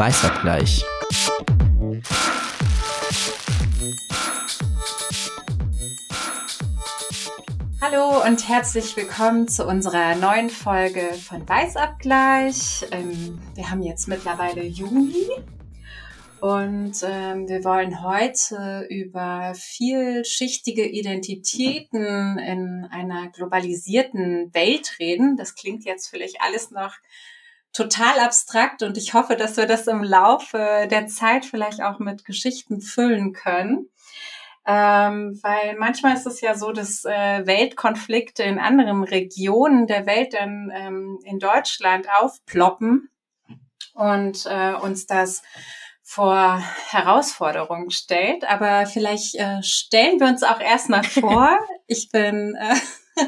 Weißabgleich. Hallo und herzlich willkommen zu unserer neuen Folge von Weißabgleich. Ähm, wir haben jetzt mittlerweile Juni und ähm, wir wollen heute über vielschichtige Identitäten in einer globalisierten Welt reden. Das klingt jetzt vielleicht alles noch total abstrakt und ich hoffe, dass wir das im Laufe der Zeit vielleicht auch mit Geschichten füllen können. Ähm, weil manchmal ist es ja so, dass äh, Weltkonflikte in anderen Regionen der Welt dann ähm, in Deutschland aufploppen und äh, uns das vor Herausforderungen stellt. Aber vielleicht äh, stellen wir uns auch erstmal vor. Ich bin äh,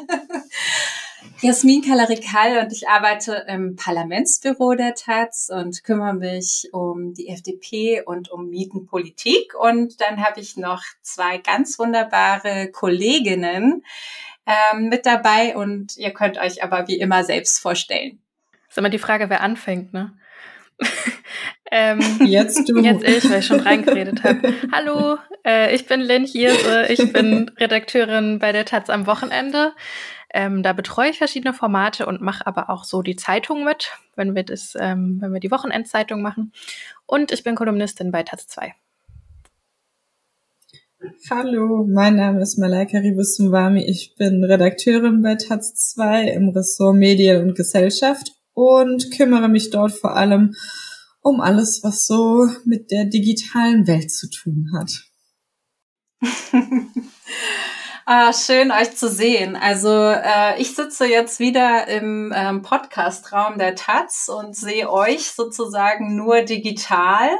Jasmin Kalarikal und ich arbeite im Parlamentsbüro der Taz und kümmere mich um die FDP und um Mietenpolitik. Und dann habe ich noch zwei ganz wunderbare Kolleginnen ähm, mit dabei und ihr könnt euch aber wie immer selbst vorstellen. ist immer die Frage, wer anfängt, ne? ähm, jetzt du. Jetzt ich, weil ich schon reingeredet habe. Hallo, äh, ich bin Lynn Hirse, ich bin Redakteurin bei der Taz am Wochenende. Ähm, da betreue ich verschiedene Formate und mache aber auch so die Zeitung mit, wenn wir das, ähm, wenn wir die Wochenendzeitung machen. Und ich bin Kolumnistin bei Taz 2. Hallo, mein Name ist Malaika Ribusumwami. Ich bin Redakteurin bei Taz 2 im Ressort Medien und Gesellschaft und kümmere mich dort vor allem um alles, was so mit der digitalen Welt zu tun hat. Ah, schön euch zu sehen. Also äh, ich sitze jetzt wieder im ähm, Podcastraum der Taz und sehe euch sozusagen nur digital.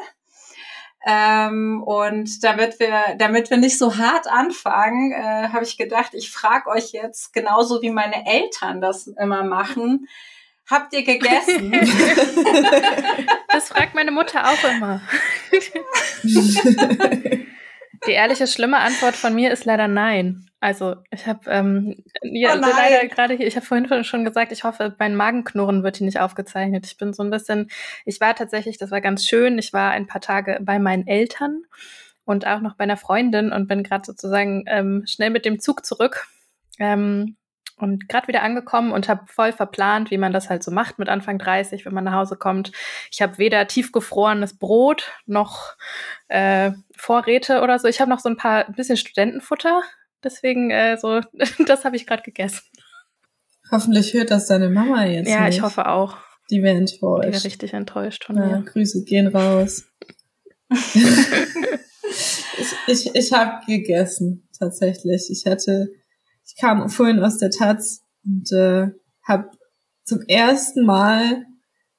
Ähm, und damit wir, damit wir nicht so hart anfangen, äh, habe ich gedacht, ich frage euch jetzt genauso wie meine Eltern das immer machen. Habt ihr gegessen? das fragt meine Mutter auch immer. Die ehrliche, schlimme Antwort von mir ist leider nein. Also ich habe ähm, ja, oh leider gerade hier, ich habe vorhin schon gesagt, ich hoffe, mein Magenknurren wird hier nicht aufgezeichnet. Ich bin so ein bisschen, ich war tatsächlich, das war ganz schön, ich war ein paar Tage bei meinen Eltern und auch noch bei einer Freundin und bin gerade sozusagen ähm, schnell mit dem Zug zurück. Ähm, und gerade wieder angekommen und habe voll verplant, wie man das halt so macht mit Anfang 30, wenn man nach Hause kommt. Ich habe weder tiefgefrorenes Brot noch äh, Vorräte oder so. Ich habe noch so ein paar ein bisschen Studentenfutter. Deswegen äh, so, das habe ich gerade gegessen. Hoffentlich hört das deine Mama jetzt. Ja, nicht. ich hoffe auch. Die wäre enttäuscht. Die wäre richtig enttäuscht von ja, mir. Grüße gehen raus. ich ich, ich habe gegessen, tatsächlich. Ich hatte ich kam vorhin aus der Taz und äh, habe zum ersten Mal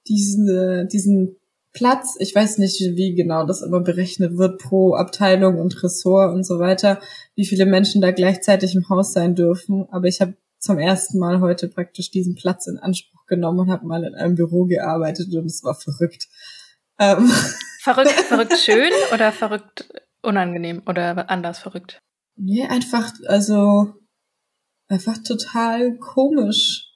diesen, äh, diesen Platz, ich weiß nicht, wie genau das immer berechnet wird pro Abteilung und Ressort und so weiter, wie viele Menschen da gleichzeitig im Haus sein dürfen. Aber ich habe zum ersten Mal heute praktisch diesen Platz in Anspruch genommen und habe mal in einem Büro gearbeitet und es war verrückt. Ähm. Verrückt, verrückt schön oder verrückt unangenehm oder anders verrückt? Nee, einfach, also einfach total komisch.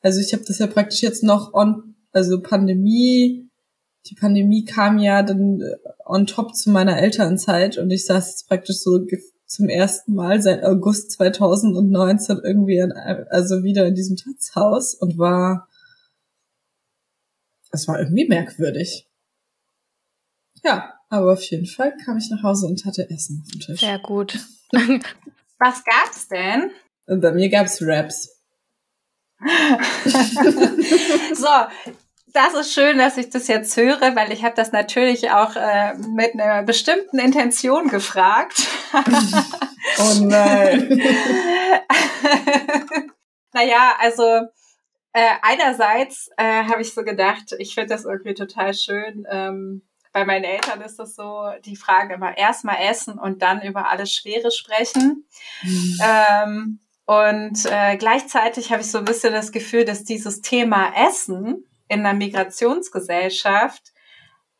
Also ich habe das ja praktisch jetzt noch on, also Pandemie, die Pandemie kam ja dann äh, on top zu meiner Elternzeit und ich saß jetzt praktisch so zum ersten Mal seit August 2019 irgendwie in, also wieder in diesem Tatzhaus und war, es war irgendwie merkwürdig. Ja, aber auf jeden Fall kam ich nach Hause und hatte Essen auf dem Tisch. Sehr gut. Was gab's denn? Und bei mir gab's Raps. so, das ist schön, dass ich das jetzt höre, weil ich habe das natürlich auch äh, mit einer bestimmten Intention gefragt. oh nein. naja, also äh, einerseits äh, habe ich so gedacht, ich finde das irgendwie total schön. Ähm, bei meinen Eltern ist das so, die fragen immer erstmal essen und dann über alles Schwere sprechen. Mhm. Ähm, und äh, gleichzeitig habe ich so ein bisschen das Gefühl, dass dieses Thema Essen in der Migrationsgesellschaft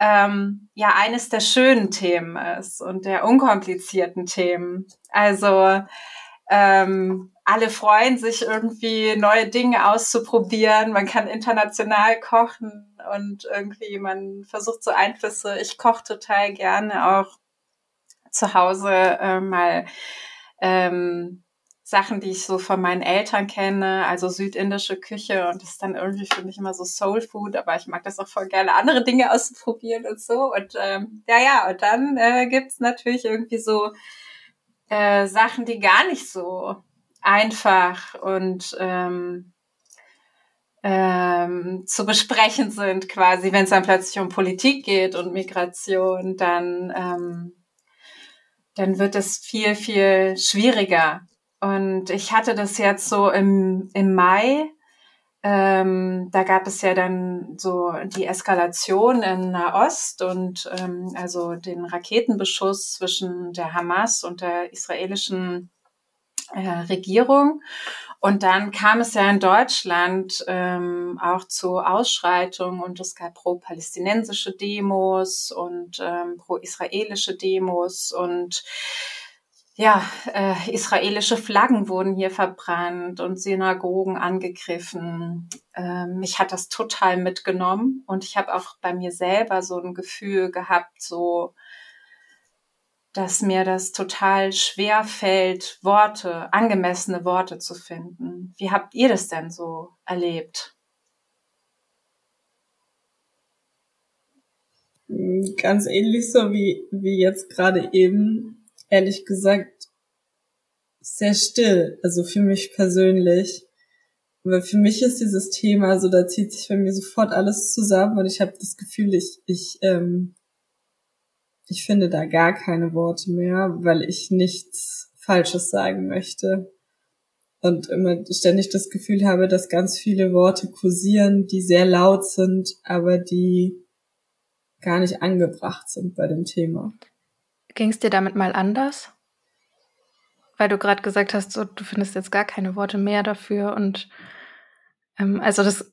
ähm, ja eines der schönen Themen ist und der unkomplizierten Themen. Also ähm, alle freuen sich irgendwie neue Dinge auszuprobieren. Man kann international kochen und irgendwie man versucht so Einflüsse. Ich koche total gerne auch zu Hause äh, mal ähm, Sachen, die ich so von meinen Eltern kenne, also südindische Küche und das ist dann irgendwie für mich immer so Soul Food, aber ich mag das auch voll gerne, andere Dinge auszuprobieren und so. Und ähm, ja, ja, und dann äh, gibt's natürlich irgendwie so äh, Sachen, die gar nicht so einfach und ähm, ähm, zu besprechen sind, quasi, wenn es dann plötzlich um Politik geht und Migration, dann, ähm, dann wird es viel, viel schwieriger. Und ich hatte das jetzt so im, im Mai. Ähm, da gab es ja dann so die Eskalation in Nahost und ähm, also den Raketenbeschuss zwischen der Hamas und der israelischen äh, Regierung. Und dann kam es ja in Deutschland ähm, auch zu Ausschreitungen und es gab pro-palästinensische Demos und ähm, pro-israelische Demos und ja, äh, israelische Flaggen wurden hier verbrannt und Synagogen angegriffen. Äh, mich hat das total mitgenommen und ich habe auch bei mir selber so ein Gefühl gehabt, so dass mir das total schwer fällt, Worte, angemessene Worte zu finden. Wie habt ihr das denn so erlebt? Ganz ähnlich so wie, wie jetzt gerade eben ehrlich gesagt sehr still, also für mich persönlich. Weil für mich ist dieses Thema so, da zieht sich bei mir sofort alles zusammen und ich habe das Gefühl, ich, ich, ähm, ich finde da gar keine Worte mehr, weil ich nichts Falsches sagen möchte. Und immer ständig das Gefühl habe, dass ganz viele Worte kursieren, die sehr laut sind, aber die gar nicht angebracht sind bei dem Thema. Ging es dir damit mal anders? Weil du gerade gesagt hast, so, du findest jetzt gar keine Worte mehr dafür und ähm, also das,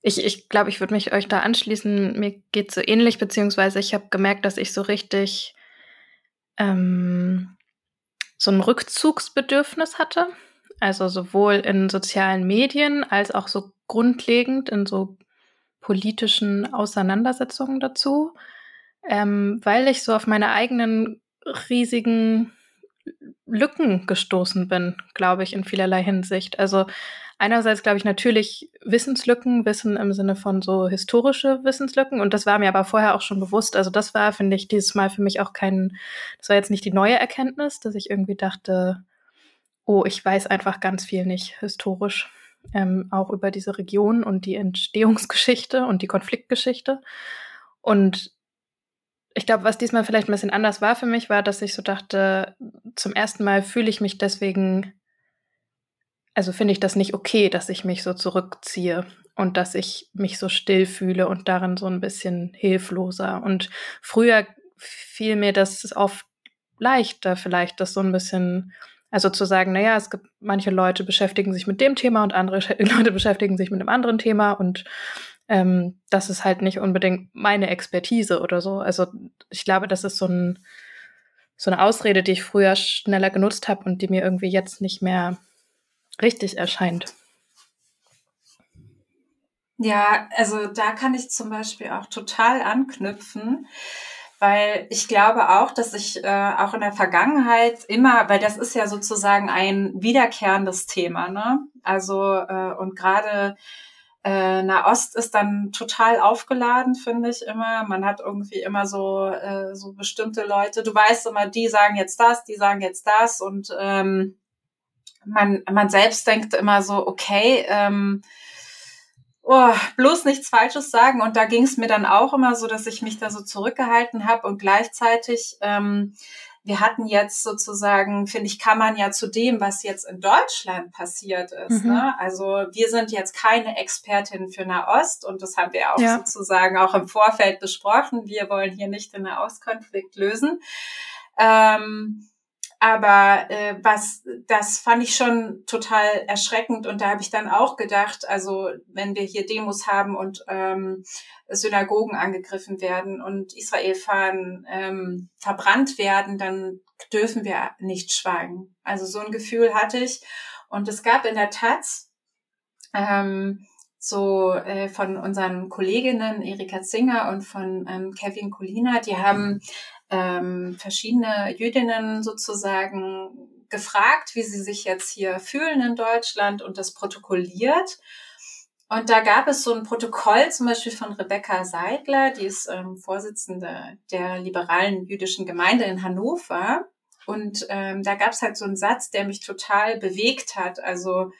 ich, ich glaube, ich würde mich euch da anschließen. Mir geht so ähnlich, beziehungsweise ich habe gemerkt, dass ich so richtig ähm, so ein Rückzugsbedürfnis hatte. Also sowohl in sozialen Medien als auch so grundlegend in so politischen Auseinandersetzungen dazu ähm, weil ich so auf meine eigenen riesigen Lücken gestoßen bin, glaube ich, in vielerlei Hinsicht. Also einerseits glaube ich natürlich Wissenslücken, Wissen im Sinne von so historische Wissenslücken. Und das war mir aber vorher auch schon bewusst. Also das war, finde ich, dieses Mal für mich auch kein, das war jetzt nicht die neue Erkenntnis, dass ich irgendwie dachte, oh, ich weiß einfach ganz viel nicht historisch. Ähm, auch über diese Region und die Entstehungsgeschichte und die Konfliktgeschichte. Und ich glaube, was diesmal vielleicht ein bisschen anders war für mich, war, dass ich so dachte, zum ersten Mal fühle ich mich deswegen, also finde ich das nicht okay, dass ich mich so zurückziehe und dass ich mich so still fühle und darin so ein bisschen hilfloser. Und früher fiel mir das oft leichter, vielleicht das so ein bisschen, also zu sagen, naja, es gibt manche Leute beschäftigen sich mit dem Thema und andere Leute beschäftigen sich mit einem anderen Thema und ähm, das ist halt nicht unbedingt meine Expertise oder so. Also ich glaube, das ist so, ein, so eine Ausrede, die ich früher schneller genutzt habe und die mir irgendwie jetzt nicht mehr richtig erscheint. Ja, also da kann ich zum Beispiel auch total anknüpfen, weil ich glaube auch, dass ich äh, auch in der Vergangenheit immer, weil das ist ja sozusagen ein wiederkehrendes Thema, ne? Also äh, und gerade äh, Nahost ist dann total aufgeladen, finde ich immer. Man hat irgendwie immer so, äh, so bestimmte Leute. Du weißt immer, die sagen jetzt das, die sagen jetzt das und ähm, man, man selbst denkt immer so, okay, ähm, oh, bloß nichts Falsches sagen. Und da ging es mir dann auch immer so, dass ich mich da so zurückgehalten habe und gleichzeitig ähm, wir hatten jetzt sozusagen, finde ich, kann man ja zu dem, was jetzt in Deutschland passiert ist. Mhm. Ne? Also wir sind jetzt keine Expertin für Nahost und das haben wir auch ja. sozusagen auch im Vorfeld besprochen. Wir wollen hier nicht den Nahostkonflikt lösen. Ähm, aber äh, was, das fand ich schon total erschreckend und da habe ich dann auch gedacht, also wenn wir hier Demos haben und ähm, Synagogen angegriffen werden und Israel-Fahnen ähm, verbrannt werden, dann dürfen wir nicht schweigen. Also so ein Gefühl hatte ich. Und es gab in der Taz ähm, so äh, von unseren Kolleginnen Erika Zinger und von ähm, Kevin Colina, die haben ähm, verschiedene Jüdinnen sozusagen gefragt, wie sie sich jetzt hier fühlen in Deutschland und das protokolliert. Und da gab es so ein Protokoll zum Beispiel von Rebecca Seidler, die ist ähm, Vorsitzende der liberalen jüdischen Gemeinde in Hannover. Und ähm, da gab es halt so einen Satz, der mich total bewegt hat. Also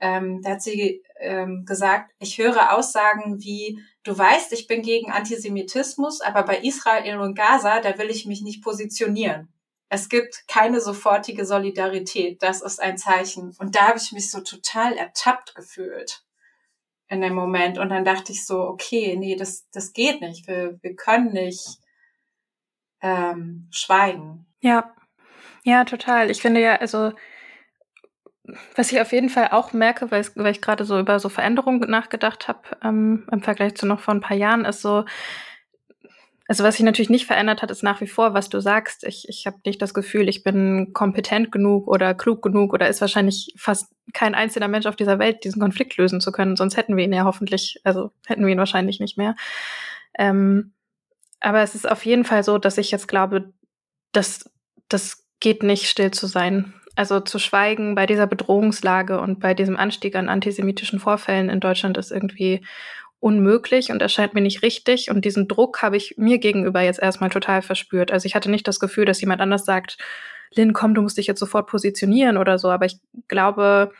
ähm, da hat sie ähm, gesagt, ich höre Aussagen wie, du weißt, ich bin gegen Antisemitismus, aber bei Israel und Gaza, da will ich mich nicht positionieren. Es gibt keine sofortige Solidarität. Das ist ein Zeichen. Und da habe ich mich so total ertappt gefühlt in dem Moment. Und dann dachte ich so, okay, nee, das, das geht nicht. Wir, wir können nicht ähm, schweigen. Ja, ja, total. Ich finde ja, also was ich auf jeden Fall auch merke, weil, ich gerade so über so Veränderungen nachgedacht habe, ähm, im Vergleich zu noch vor ein paar Jahren, ist so, also was sich natürlich nicht verändert hat, ist nach wie vor, was du sagst. Ich, ich habe nicht das Gefühl, ich bin kompetent genug oder klug genug oder ist wahrscheinlich fast kein einzelner Mensch auf dieser Welt, diesen Konflikt lösen zu können. Sonst hätten wir ihn ja hoffentlich, also hätten wir ihn wahrscheinlich nicht mehr. Ähm, aber es ist auf jeden Fall so, dass ich jetzt glaube, dass das geht nicht still zu sein. Also zu schweigen bei dieser Bedrohungslage und bei diesem Anstieg an antisemitischen Vorfällen in Deutschland ist irgendwie unmöglich und erscheint mir nicht richtig. Und diesen Druck habe ich mir gegenüber jetzt erstmal total verspürt. Also ich hatte nicht das Gefühl, dass jemand anders sagt, Lynn, komm, du musst dich jetzt sofort positionieren oder so. Aber ich glaube,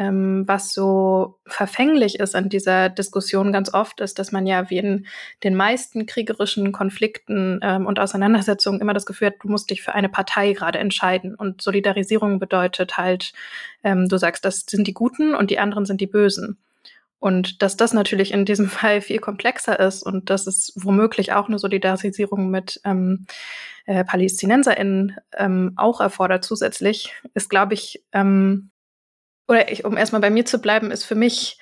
ähm, was so verfänglich ist an dieser Diskussion ganz oft, ist, dass man ja wie in den meisten kriegerischen Konflikten ähm, und Auseinandersetzungen immer das Gefühl hat, du musst dich für eine Partei gerade entscheiden. Und Solidarisierung bedeutet halt, ähm, du sagst, das sind die Guten und die anderen sind die Bösen. Und dass das natürlich in diesem Fall viel komplexer ist und dass es womöglich auch eine Solidarisierung mit ähm, äh, PalästinenserInnen ähm, auch erfordert zusätzlich, ist, glaube ich, ähm, oder ich, um erstmal bei mir zu bleiben, ist für mich,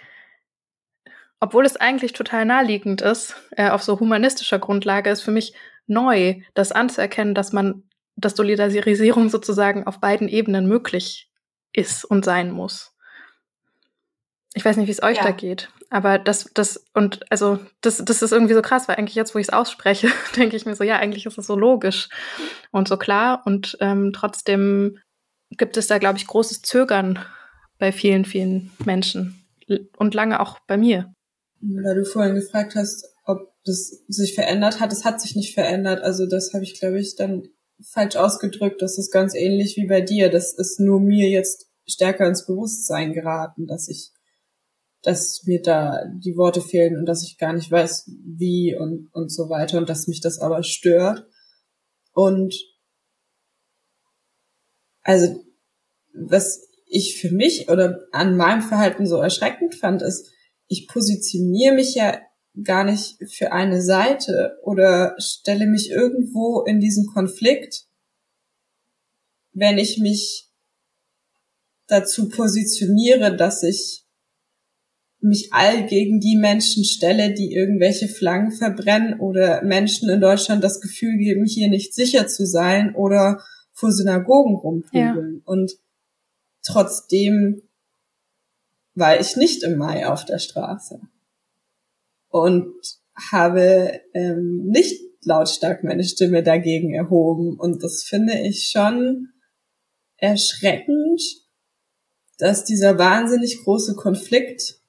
obwohl es eigentlich total naheliegend ist, äh, auf so humanistischer Grundlage, ist für mich neu, das anzuerkennen, dass man, dass Solidarisierung sozusagen auf beiden Ebenen möglich ist und sein muss. Ich weiß nicht, wie es euch ja. da geht. Aber das, das, und also, das, das ist irgendwie so krass, weil eigentlich jetzt, wo ich es ausspreche, denke ich mir so, ja, eigentlich ist es so logisch und so klar. Und ähm, trotzdem gibt es da, glaube ich, großes Zögern bei vielen, vielen Menschen. Und lange auch bei mir. Weil du vorhin gefragt hast, ob das sich verändert hat. Es hat sich nicht verändert. Also das habe ich, glaube ich, dann falsch ausgedrückt. Das ist ganz ähnlich wie bei dir. Das ist nur mir jetzt stärker ins Bewusstsein geraten, dass ich dass mir da die Worte fehlen und dass ich gar nicht weiß, wie und, und so weiter und dass mich das aber stört. Und also, was ich für mich oder an meinem Verhalten so erschreckend fand, ist, ich positioniere mich ja gar nicht für eine Seite oder stelle mich irgendwo in diesen Konflikt, wenn ich mich dazu positioniere, dass ich mich all gegen die Menschen stelle, die irgendwelche Flaggen verbrennen oder Menschen in Deutschland das Gefühl geben, hier nicht sicher zu sein oder vor Synagogen rumprügeln. Ja. Und trotzdem war ich nicht im Mai auf der Straße und habe ähm, nicht lautstark meine Stimme dagegen erhoben. Und das finde ich schon erschreckend, dass dieser wahnsinnig große Konflikt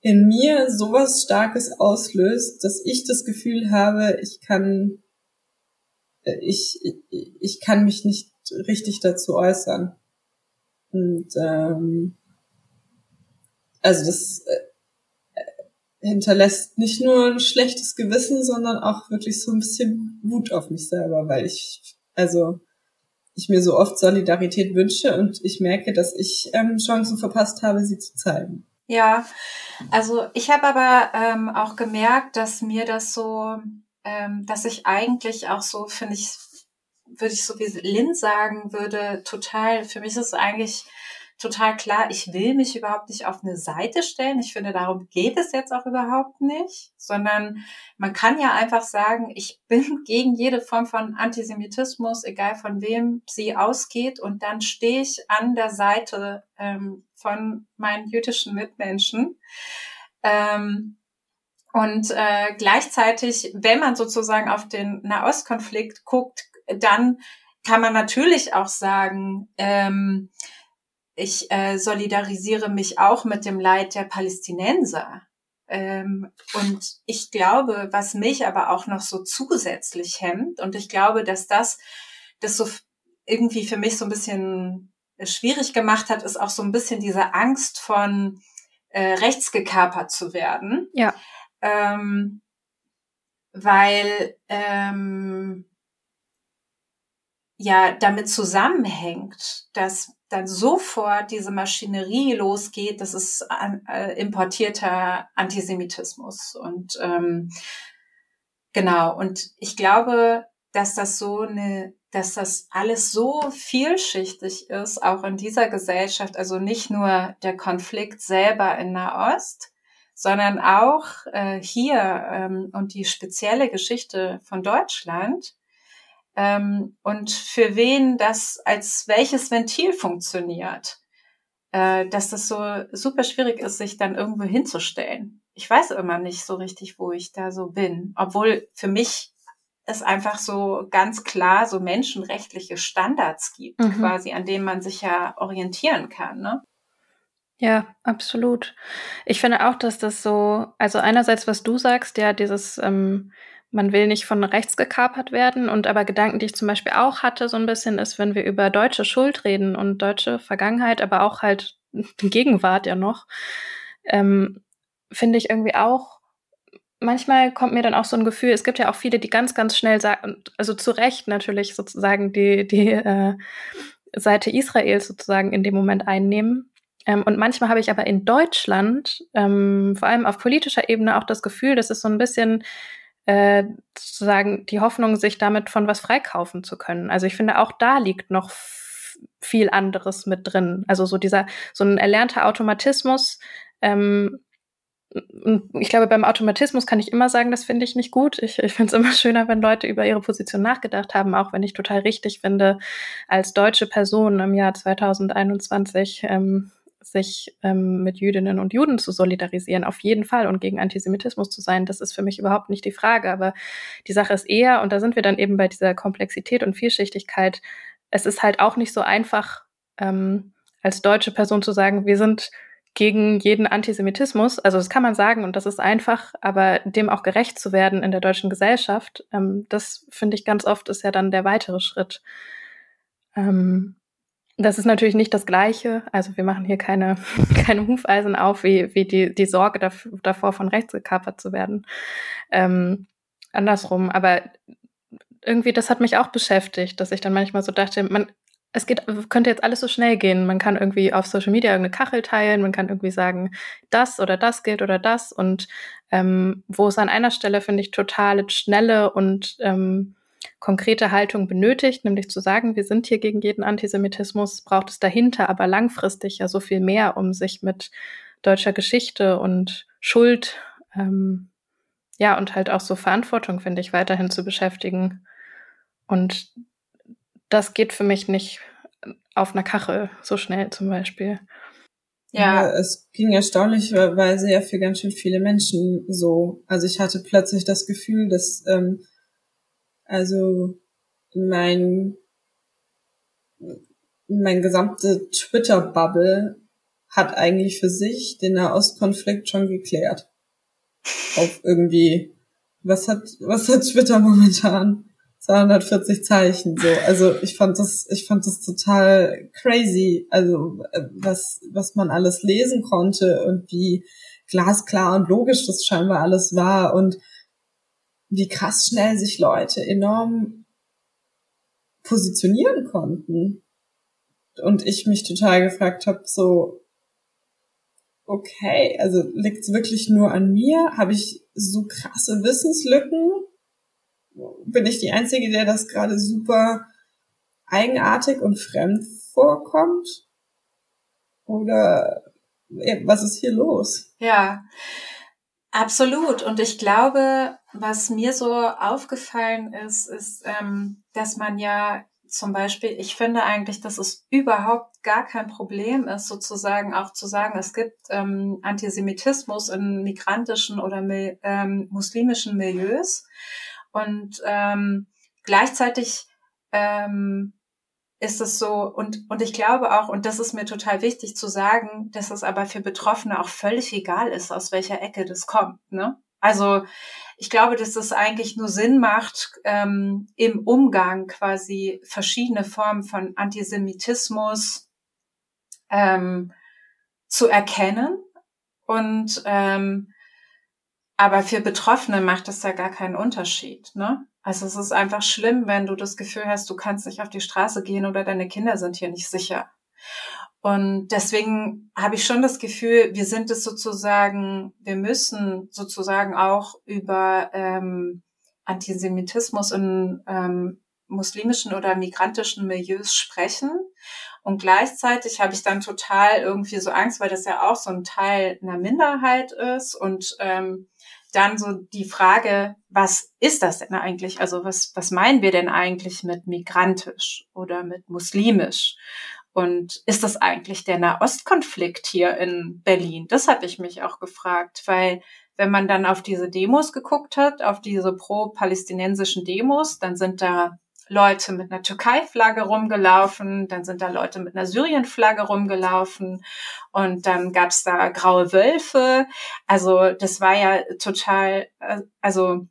in mir sowas Starkes auslöst, dass ich das Gefühl habe, ich kann, äh, ich, ich kann mich nicht richtig dazu äußern. Und ähm, also das äh, hinterlässt nicht nur ein schlechtes Gewissen, sondern auch wirklich so ein bisschen Wut auf mich selber, weil ich, also ich mir so oft Solidarität wünsche und ich merke, dass ich ähm, Chancen verpasst habe, sie zu zeigen. Ja, also ich habe aber ähm, auch gemerkt, dass mir das so, ähm, dass ich eigentlich auch so, finde ich, würde ich so wie Lynn sagen würde, total, für mich ist eigentlich total klar, ich will mich überhaupt nicht auf eine Seite stellen. Ich finde, darum geht es jetzt auch überhaupt nicht, sondern man kann ja einfach sagen, ich bin gegen jede Form von Antisemitismus, egal von wem sie ausgeht. Und dann stehe ich an der Seite ähm, von meinen jüdischen Mitmenschen. Ähm, und äh, gleichzeitig, wenn man sozusagen auf den Nahostkonflikt guckt, dann kann man natürlich auch sagen, ähm, ich äh, solidarisiere mich auch mit dem Leid der Palästinenser. Ähm, und ich glaube, was mich aber auch noch so zusätzlich hemmt, und ich glaube, dass das, das so irgendwie für mich so ein bisschen schwierig gemacht hat, ist auch so ein bisschen diese Angst von äh, rechts gekapert zu werden. Ja. Ähm, weil ähm, ja damit zusammenhängt, dass dann sofort diese Maschinerie losgeht, das ist äh, importierter Antisemitismus. Und ähm, genau, und ich glaube, dass das so eine, dass das alles so vielschichtig ist, auch in dieser Gesellschaft, also nicht nur der Konflikt selber in Nahost, sondern auch äh, hier ähm, und die spezielle Geschichte von Deutschland ähm, und für wen das als welches Ventil funktioniert, äh, dass das so super schwierig ist, sich dann irgendwo hinzustellen. Ich weiß immer nicht so richtig, wo ich da so bin, obwohl für mich es einfach so ganz klar so menschenrechtliche Standards gibt, mhm. quasi, an denen man sich ja orientieren kann. Ne? Ja, absolut. Ich finde auch, dass das so, also einerseits, was du sagst, ja, dieses ähm, man will nicht von rechts gekapert werden. Und aber Gedanken, die ich zum Beispiel auch hatte, so ein bisschen ist, wenn wir über deutsche Schuld reden und deutsche Vergangenheit, aber auch halt Gegenwart ja noch, ähm, finde ich irgendwie auch, manchmal kommt mir dann auch so ein Gefühl, es gibt ja auch viele, die ganz, ganz schnell sagen, also zu Recht natürlich sozusagen die, die äh, Seite Israels sozusagen in dem Moment einnehmen. Ähm, und manchmal habe ich aber in Deutschland, ähm, vor allem auf politischer Ebene, auch das Gefühl, dass es so ein bisschen äh, sozusagen die Hoffnung, sich damit von was freikaufen zu können. Also ich finde, auch da liegt noch viel anderes mit drin. Also so dieser, so ein erlernter Automatismus. Ähm, ich glaube, beim Automatismus kann ich immer sagen, das finde ich nicht gut. Ich, ich finde es immer schöner, wenn Leute über ihre Position nachgedacht haben, auch wenn ich total richtig finde, als deutsche Person im Jahr 2021 ähm, sich ähm, mit Jüdinnen und Juden zu solidarisieren, auf jeden Fall und gegen Antisemitismus zu sein, das ist für mich überhaupt nicht die Frage. Aber die Sache ist eher, und da sind wir dann eben bei dieser Komplexität und Vielschichtigkeit, es ist halt auch nicht so einfach, ähm, als deutsche Person zu sagen, wir sind gegen jeden Antisemitismus. Also das kann man sagen und das ist einfach, aber dem auch gerecht zu werden in der deutschen Gesellschaft, ähm, das finde ich ganz oft ist ja dann der weitere Schritt. Ähm, das ist natürlich nicht das Gleiche. Also wir machen hier keine, keine Hufeisen auf, wie, wie die, die Sorge davor, von rechts gekapert zu werden. Ähm, andersrum. Aber irgendwie, das hat mich auch beschäftigt, dass ich dann manchmal so dachte, man, es geht, könnte jetzt alles so schnell gehen. Man kann irgendwie auf Social Media irgendeine Kachel teilen, man kann irgendwie sagen, das oder das gilt oder das. Und ähm, wo es an einer Stelle, finde ich, total schnelle und ähm, konkrete Haltung benötigt, nämlich zu sagen, wir sind hier gegen jeden Antisemitismus, braucht es dahinter aber langfristig ja so viel mehr, um sich mit deutscher Geschichte und Schuld, ähm, ja, und halt auch so Verantwortung, finde ich, weiterhin zu beschäftigen. Und das geht für mich nicht auf einer Kachel so schnell zum Beispiel. Ja. ja, es ging erstaunlicherweise ja für ganz schön viele Menschen so. Also ich hatte plötzlich das Gefühl, dass ähm, also mein, mein gesamte Twitter-Bubble hat eigentlich für sich den Nahostkonflikt schon geklärt. Auf irgendwie, was hat, was hat Twitter momentan? 240 Zeichen, so. Also ich fand das, ich fand das total crazy. Also, äh, was, was man alles lesen konnte und wie glasklar und logisch das scheinbar alles war und wie krass schnell sich Leute enorm positionieren konnten. Und ich mich total gefragt habe, so, okay, also liegt's wirklich nur an mir? Habe ich so krasse Wissenslücken? Bin ich die Einzige, der das gerade super eigenartig und fremd vorkommt? Oder was ist hier los? Ja, absolut. Und ich glaube, was mir so aufgefallen ist, ist, ähm, dass man ja zum Beispiel, ich finde eigentlich, dass es überhaupt gar kein Problem ist, sozusagen auch zu sagen, es gibt ähm, Antisemitismus in migrantischen oder ähm, muslimischen Milieus. Und ähm, gleichzeitig ähm, ist es so, und, und ich glaube auch, und das ist mir total wichtig zu sagen, dass es aber für Betroffene auch völlig egal ist, aus welcher Ecke das kommt. Ne? Also ich glaube, dass es eigentlich nur Sinn macht, ähm, im Umgang quasi verschiedene Formen von Antisemitismus ähm, zu erkennen. Und ähm, aber für Betroffene macht es ja gar keinen Unterschied. Ne? Also es ist einfach schlimm, wenn du das Gefühl hast, du kannst nicht auf die Straße gehen oder deine Kinder sind hier nicht sicher. Und deswegen habe ich schon das Gefühl, wir sind es sozusagen, wir müssen sozusagen auch über ähm, Antisemitismus in ähm, muslimischen oder migrantischen Milieus sprechen. Und gleichzeitig habe ich dann total irgendwie so Angst, weil das ja auch so ein Teil einer Minderheit ist und ähm, dann so die Frage, was ist das denn eigentlich? Also was, was meinen wir denn eigentlich mit migrantisch oder mit muslimisch? Und ist das eigentlich der Nahostkonflikt hier in Berlin? Das hatte ich mich auch gefragt, weil wenn man dann auf diese Demos geguckt hat, auf diese pro-palästinensischen Demos, dann sind da Leute mit einer Türkei-Flagge rumgelaufen, dann sind da Leute mit einer Syrien-Flagge rumgelaufen und dann gab's da graue Wölfe. Also das war ja total, äh, also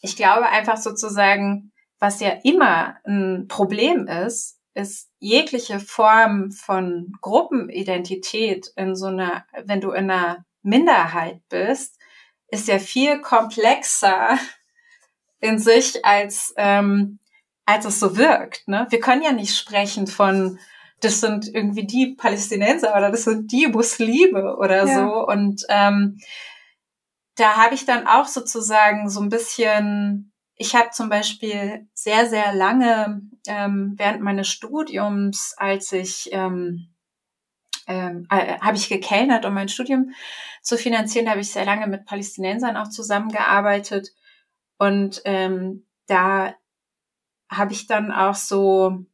ich glaube einfach sozusagen, was ja immer ein Problem ist, ist jegliche Form von Gruppenidentität in so einer, wenn du in einer Minderheit bist, ist ja viel komplexer in sich als ähm, als es so wirkt. Ne? Wir können ja nicht sprechen von, das sind irgendwie die Palästinenser oder das sind die Muslime oder ja. so. Und ähm, da habe ich dann auch sozusagen so ein bisschen, ich habe zum Beispiel sehr, sehr lange ähm, während meines Studiums, als ich ähm, ähm, äh, habe ich gekellnert, um mein Studium zu finanzieren, habe ich sehr lange mit Palästinensern auch zusammengearbeitet. Und ähm, da habe ich dann auch so,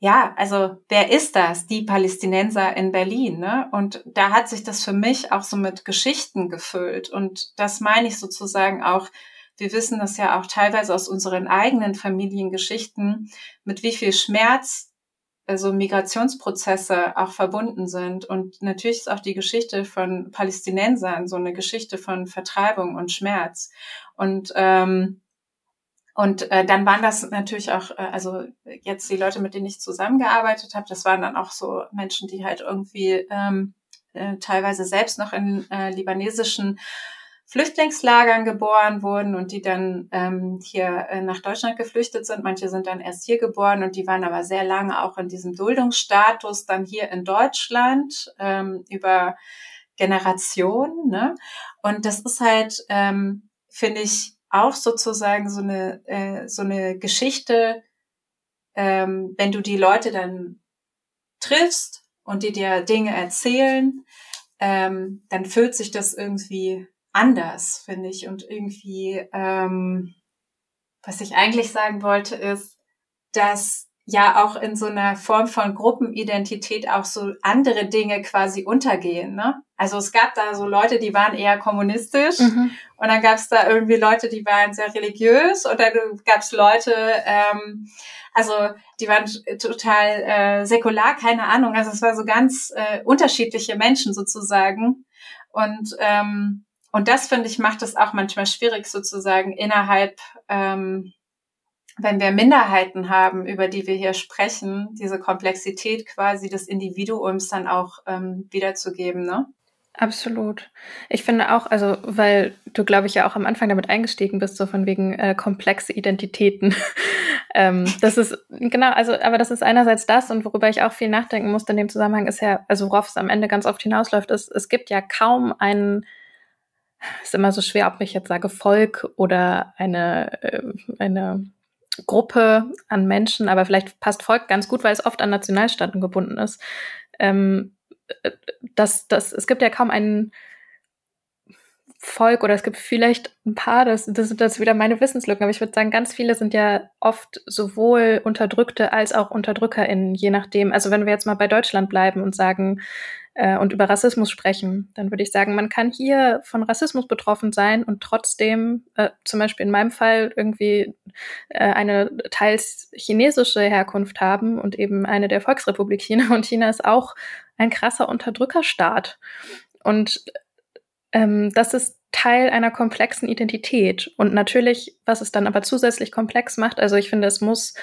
ja, also wer ist das? Die Palästinenser in Berlin, ne? Und da hat sich das für mich auch so mit Geschichten gefüllt. Und das meine ich sozusagen auch, wir wissen das ja auch teilweise aus unseren eigenen Familiengeschichten, mit wie viel Schmerz also Migrationsprozesse auch verbunden sind. Und natürlich ist auch die Geschichte von Palästinensern so eine Geschichte von Vertreibung und Schmerz. Und ähm, und äh, dann waren das natürlich auch, äh, also jetzt die Leute, mit denen ich zusammengearbeitet habe, das waren dann auch so Menschen, die halt irgendwie ähm, äh, teilweise selbst noch in äh, libanesischen Flüchtlingslagern geboren wurden und die dann ähm, hier äh, nach Deutschland geflüchtet sind. Manche sind dann erst hier geboren und die waren aber sehr lange auch in diesem Duldungsstatus dann hier in Deutschland ähm, über Generationen. Ne? Und das ist halt, ähm, finde ich, auch sozusagen so eine, äh, so eine Geschichte, ähm, wenn du die Leute dann triffst und die dir Dinge erzählen, ähm, dann fühlt sich das irgendwie anders, finde ich. Und irgendwie, ähm, was ich eigentlich sagen wollte, ist, dass ja auch in so einer Form von Gruppenidentität auch so andere Dinge quasi untergehen. Ne? Also es gab da so Leute, die waren eher kommunistisch mhm. und dann gab es da irgendwie Leute, die waren sehr religiös und dann gab es Leute, ähm, also die waren total äh, säkular, keine Ahnung. Also es war so ganz äh, unterschiedliche Menschen sozusagen und ähm, und das finde ich macht es auch manchmal schwierig sozusagen innerhalb ähm, wenn wir Minderheiten haben, über die wir hier sprechen, diese Komplexität quasi des Individuums dann auch ähm, wiederzugeben, ne? Absolut. Ich finde auch, also weil du, glaube ich, ja auch am Anfang damit eingestiegen bist, so von wegen äh, komplexe Identitäten. ähm, das ist genau, also aber das ist einerseits das und worüber ich auch viel nachdenken musste in dem Zusammenhang ist ja, also worauf es am Ende ganz oft hinausläuft, ist, es gibt ja kaum einen ist immer so schwer, ob ich jetzt sage Volk oder eine, äh, eine Gruppe an Menschen, aber vielleicht passt Volk ganz gut, weil es oft an Nationalstaaten gebunden ist. Ähm, äh, das, das, es gibt ja kaum einen Volk oder es gibt vielleicht ein paar, das, das sind das wieder meine Wissenslücken, aber ich würde sagen, ganz viele sind ja oft sowohl Unterdrückte als auch UnterdrückerInnen, je nachdem. Also wenn wir jetzt mal bei Deutschland bleiben und sagen, äh, und über Rassismus sprechen, dann würde ich sagen, man kann hier von Rassismus betroffen sein und trotzdem, äh, zum Beispiel in meinem Fall, irgendwie äh, eine teils chinesische Herkunft haben und eben eine der Volksrepublik China. Und China ist auch ein krasser Unterdrückerstaat. Und ähm, das ist Teil einer komplexen Identität. Und natürlich, was es dann aber zusätzlich komplex macht, also ich finde, es muss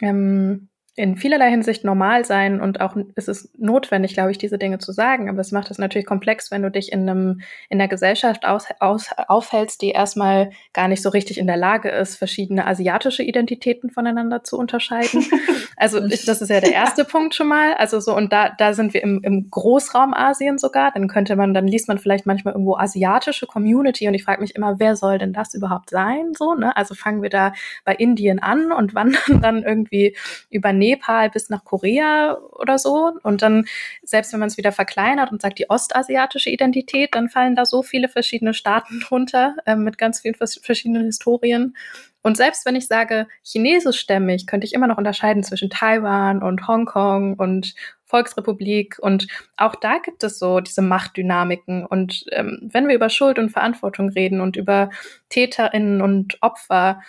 ähm, in vielerlei Hinsicht normal sein und auch ist es notwendig, glaube ich, diese Dinge zu sagen. Aber es macht es natürlich komplex, wenn du dich in einem in der Gesellschaft aus, aus, aufhältst, die erstmal gar nicht so richtig in der Lage ist, verschiedene asiatische Identitäten voneinander zu unterscheiden. also ich, das ist ja der erste Punkt schon mal. Also so und da da sind wir im, im Großraum Asien sogar. Dann könnte man, dann liest man vielleicht manchmal irgendwo asiatische Community und ich frage mich immer, wer soll denn das überhaupt sein? So ne? Also fangen wir da bei Indien an und wandern dann irgendwie über Nepal bis nach Korea oder so. Und dann, selbst wenn man es wieder verkleinert und sagt die ostasiatische Identität, dann fallen da so viele verschiedene Staaten drunter äh, mit ganz vielen verschiedenen Historien. Und selbst wenn ich sage chinesischstämmig, könnte ich immer noch unterscheiden zwischen Taiwan und Hongkong und Volksrepublik. Und auch da gibt es so diese Machtdynamiken. Und ähm, wenn wir über Schuld und Verantwortung reden und über TäterInnen und Opfer,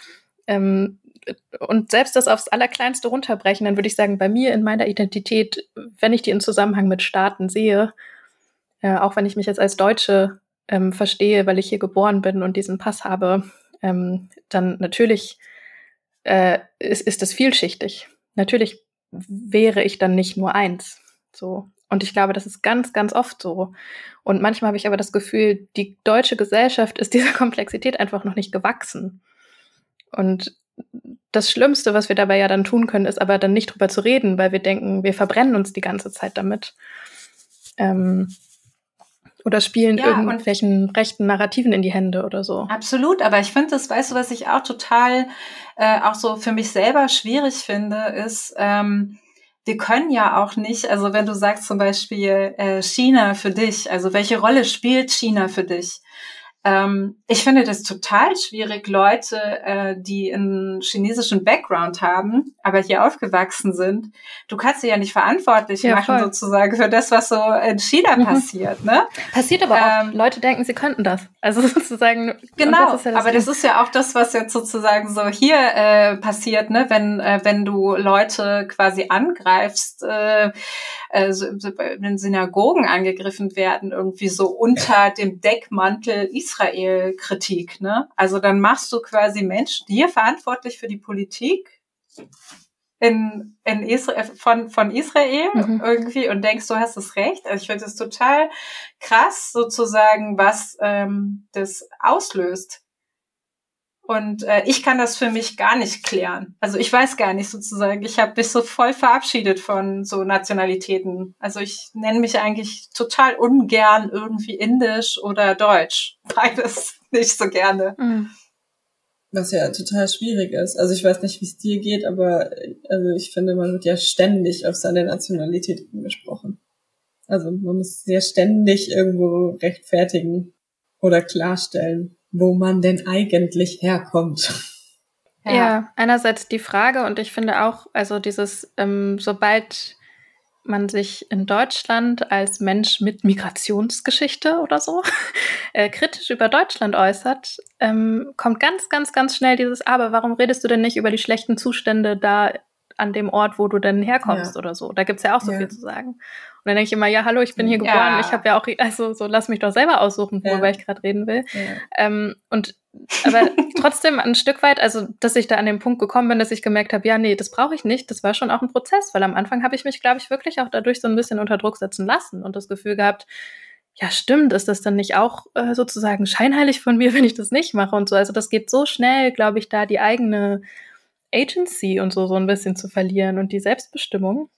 ähm, und selbst das aufs Allerkleinste runterbrechen, dann würde ich sagen, bei mir in meiner Identität, wenn ich die in Zusammenhang mit Staaten sehe, äh, auch wenn ich mich jetzt als Deutsche ähm, verstehe, weil ich hier geboren bin und diesen Pass habe, ähm, dann natürlich äh, ist, ist das vielschichtig. Natürlich wäre ich dann nicht nur eins. So. Und ich glaube, das ist ganz, ganz oft so. Und manchmal habe ich aber das Gefühl, die deutsche Gesellschaft ist dieser Komplexität einfach noch nicht gewachsen. Und das Schlimmste, was wir dabei ja dann tun können, ist aber dann nicht drüber zu reden, weil wir denken, wir verbrennen uns die ganze Zeit damit. Ähm, oder spielen ja, irgendwelchen rechten Narrativen in die Hände oder so. Absolut, aber ich finde das, weißt du, was ich auch total äh, auch so für mich selber schwierig finde, ist, ähm, wir können ja auch nicht, also wenn du sagst zum Beispiel äh, China für dich, also welche Rolle spielt China für dich? Ähm, ich finde das total schwierig, Leute, äh, die einen chinesischen Background haben, aber hier aufgewachsen sind. Du kannst sie ja nicht verantwortlich ja, machen, voll. sozusagen, für das, was so in China mhm. passiert. Ne? Passiert aber ähm, auch. Leute denken, sie könnten das. Also sozusagen. Genau, das ja das aber Ding. das ist ja auch das, was jetzt sozusagen so hier äh, passiert, ne? wenn, äh, wenn du Leute quasi angreifst, äh, äh, so, so in Synagogen angegriffen werden, irgendwie so unter dem Deckmantel Israel-Kritik. Ne? Also dann machst du quasi Menschen hier verantwortlich für die Politik in, in Israel, von, von Israel mhm. irgendwie und denkst, du hast das Recht. Also ich finde es total krass sozusagen, was ähm, das auslöst. Und äh, ich kann das für mich gar nicht klären. Also ich weiß gar nicht sozusagen. Ich habe mich so voll verabschiedet von so Nationalitäten. Also ich nenne mich eigentlich total ungern irgendwie indisch oder deutsch. Beides nicht so gerne. Mhm. Was ja total schwierig ist. Also ich weiß nicht, wie es dir geht, aber also ich finde, man wird ja ständig auf seine Nationalität angesprochen. Also man muss sehr ständig irgendwo rechtfertigen oder klarstellen wo man denn eigentlich herkommt. Ja. ja, einerseits die Frage und ich finde auch, also dieses, ähm, sobald man sich in Deutschland als Mensch mit Migrationsgeschichte oder so äh, kritisch über Deutschland äußert, ähm, kommt ganz, ganz, ganz schnell dieses, aber warum redest du denn nicht über die schlechten Zustände da an dem Ort, wo du denn herkommst ja. oder so? Da gibt's ja auch so ja. viel zu sagen. Und dann denke ich immer, ja, hallo, ich bin hier geboren, ja. ich habe ja auch, also so lass mich doch selber aussuchen, worüber ja. ich gerade reden will. Ja. Ähm, und aber trotzdem ein Stück weit, also dass ich da an den Punkt gekommen bin, dass ich gemerkt habe, ja, nee, das brauche ich nicht. Das war schon auch ein Prozess, weil am Anfang habe ich mich, glaube ich, wirklich auch dadurch so ein bisschen unter Druck setzen lassen und das Gefühl gehabt, ja, stimmt, ist das dann nicht auch äh, sozusagen scheinheilig von mir, wenn ich das nicht mache und so. Also das geht so schnell, glaube ich, da die eigene Agency und so so ein bisschen zu verlieren und die Selbstbestimmung.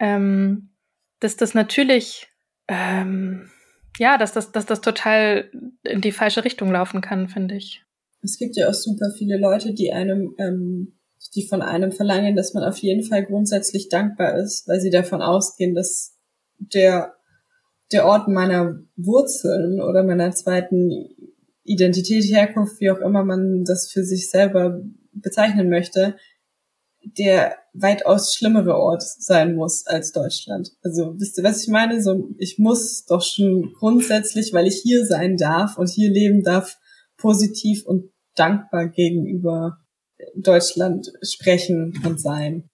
Ähm, dass das natürlich, ähm, ja, dass das, dass das total in die falsche Richtung laufen kann, finde ich. Es gibt ja auch super viele Leute, die einem ähm, die von einem verlangen, dass man auf jeden Fall grundsätzlich dankbar ist, weil sie davon ausgehen, dass der, der Ort meiner Wurzeln oder meiner zweiten Identität, Herkunft, wie auch immer man das für sich selber bezeichnen möchte, der weitaus schlimmere Ort sein muss als Deutschland. Also wisst ihr, was ich meine? So, ich muss doch schon grundsätzlich, weil ich hier sein darf und hier leben darf, positiv und dankbar gegenüber Deutschland sprechen und sein.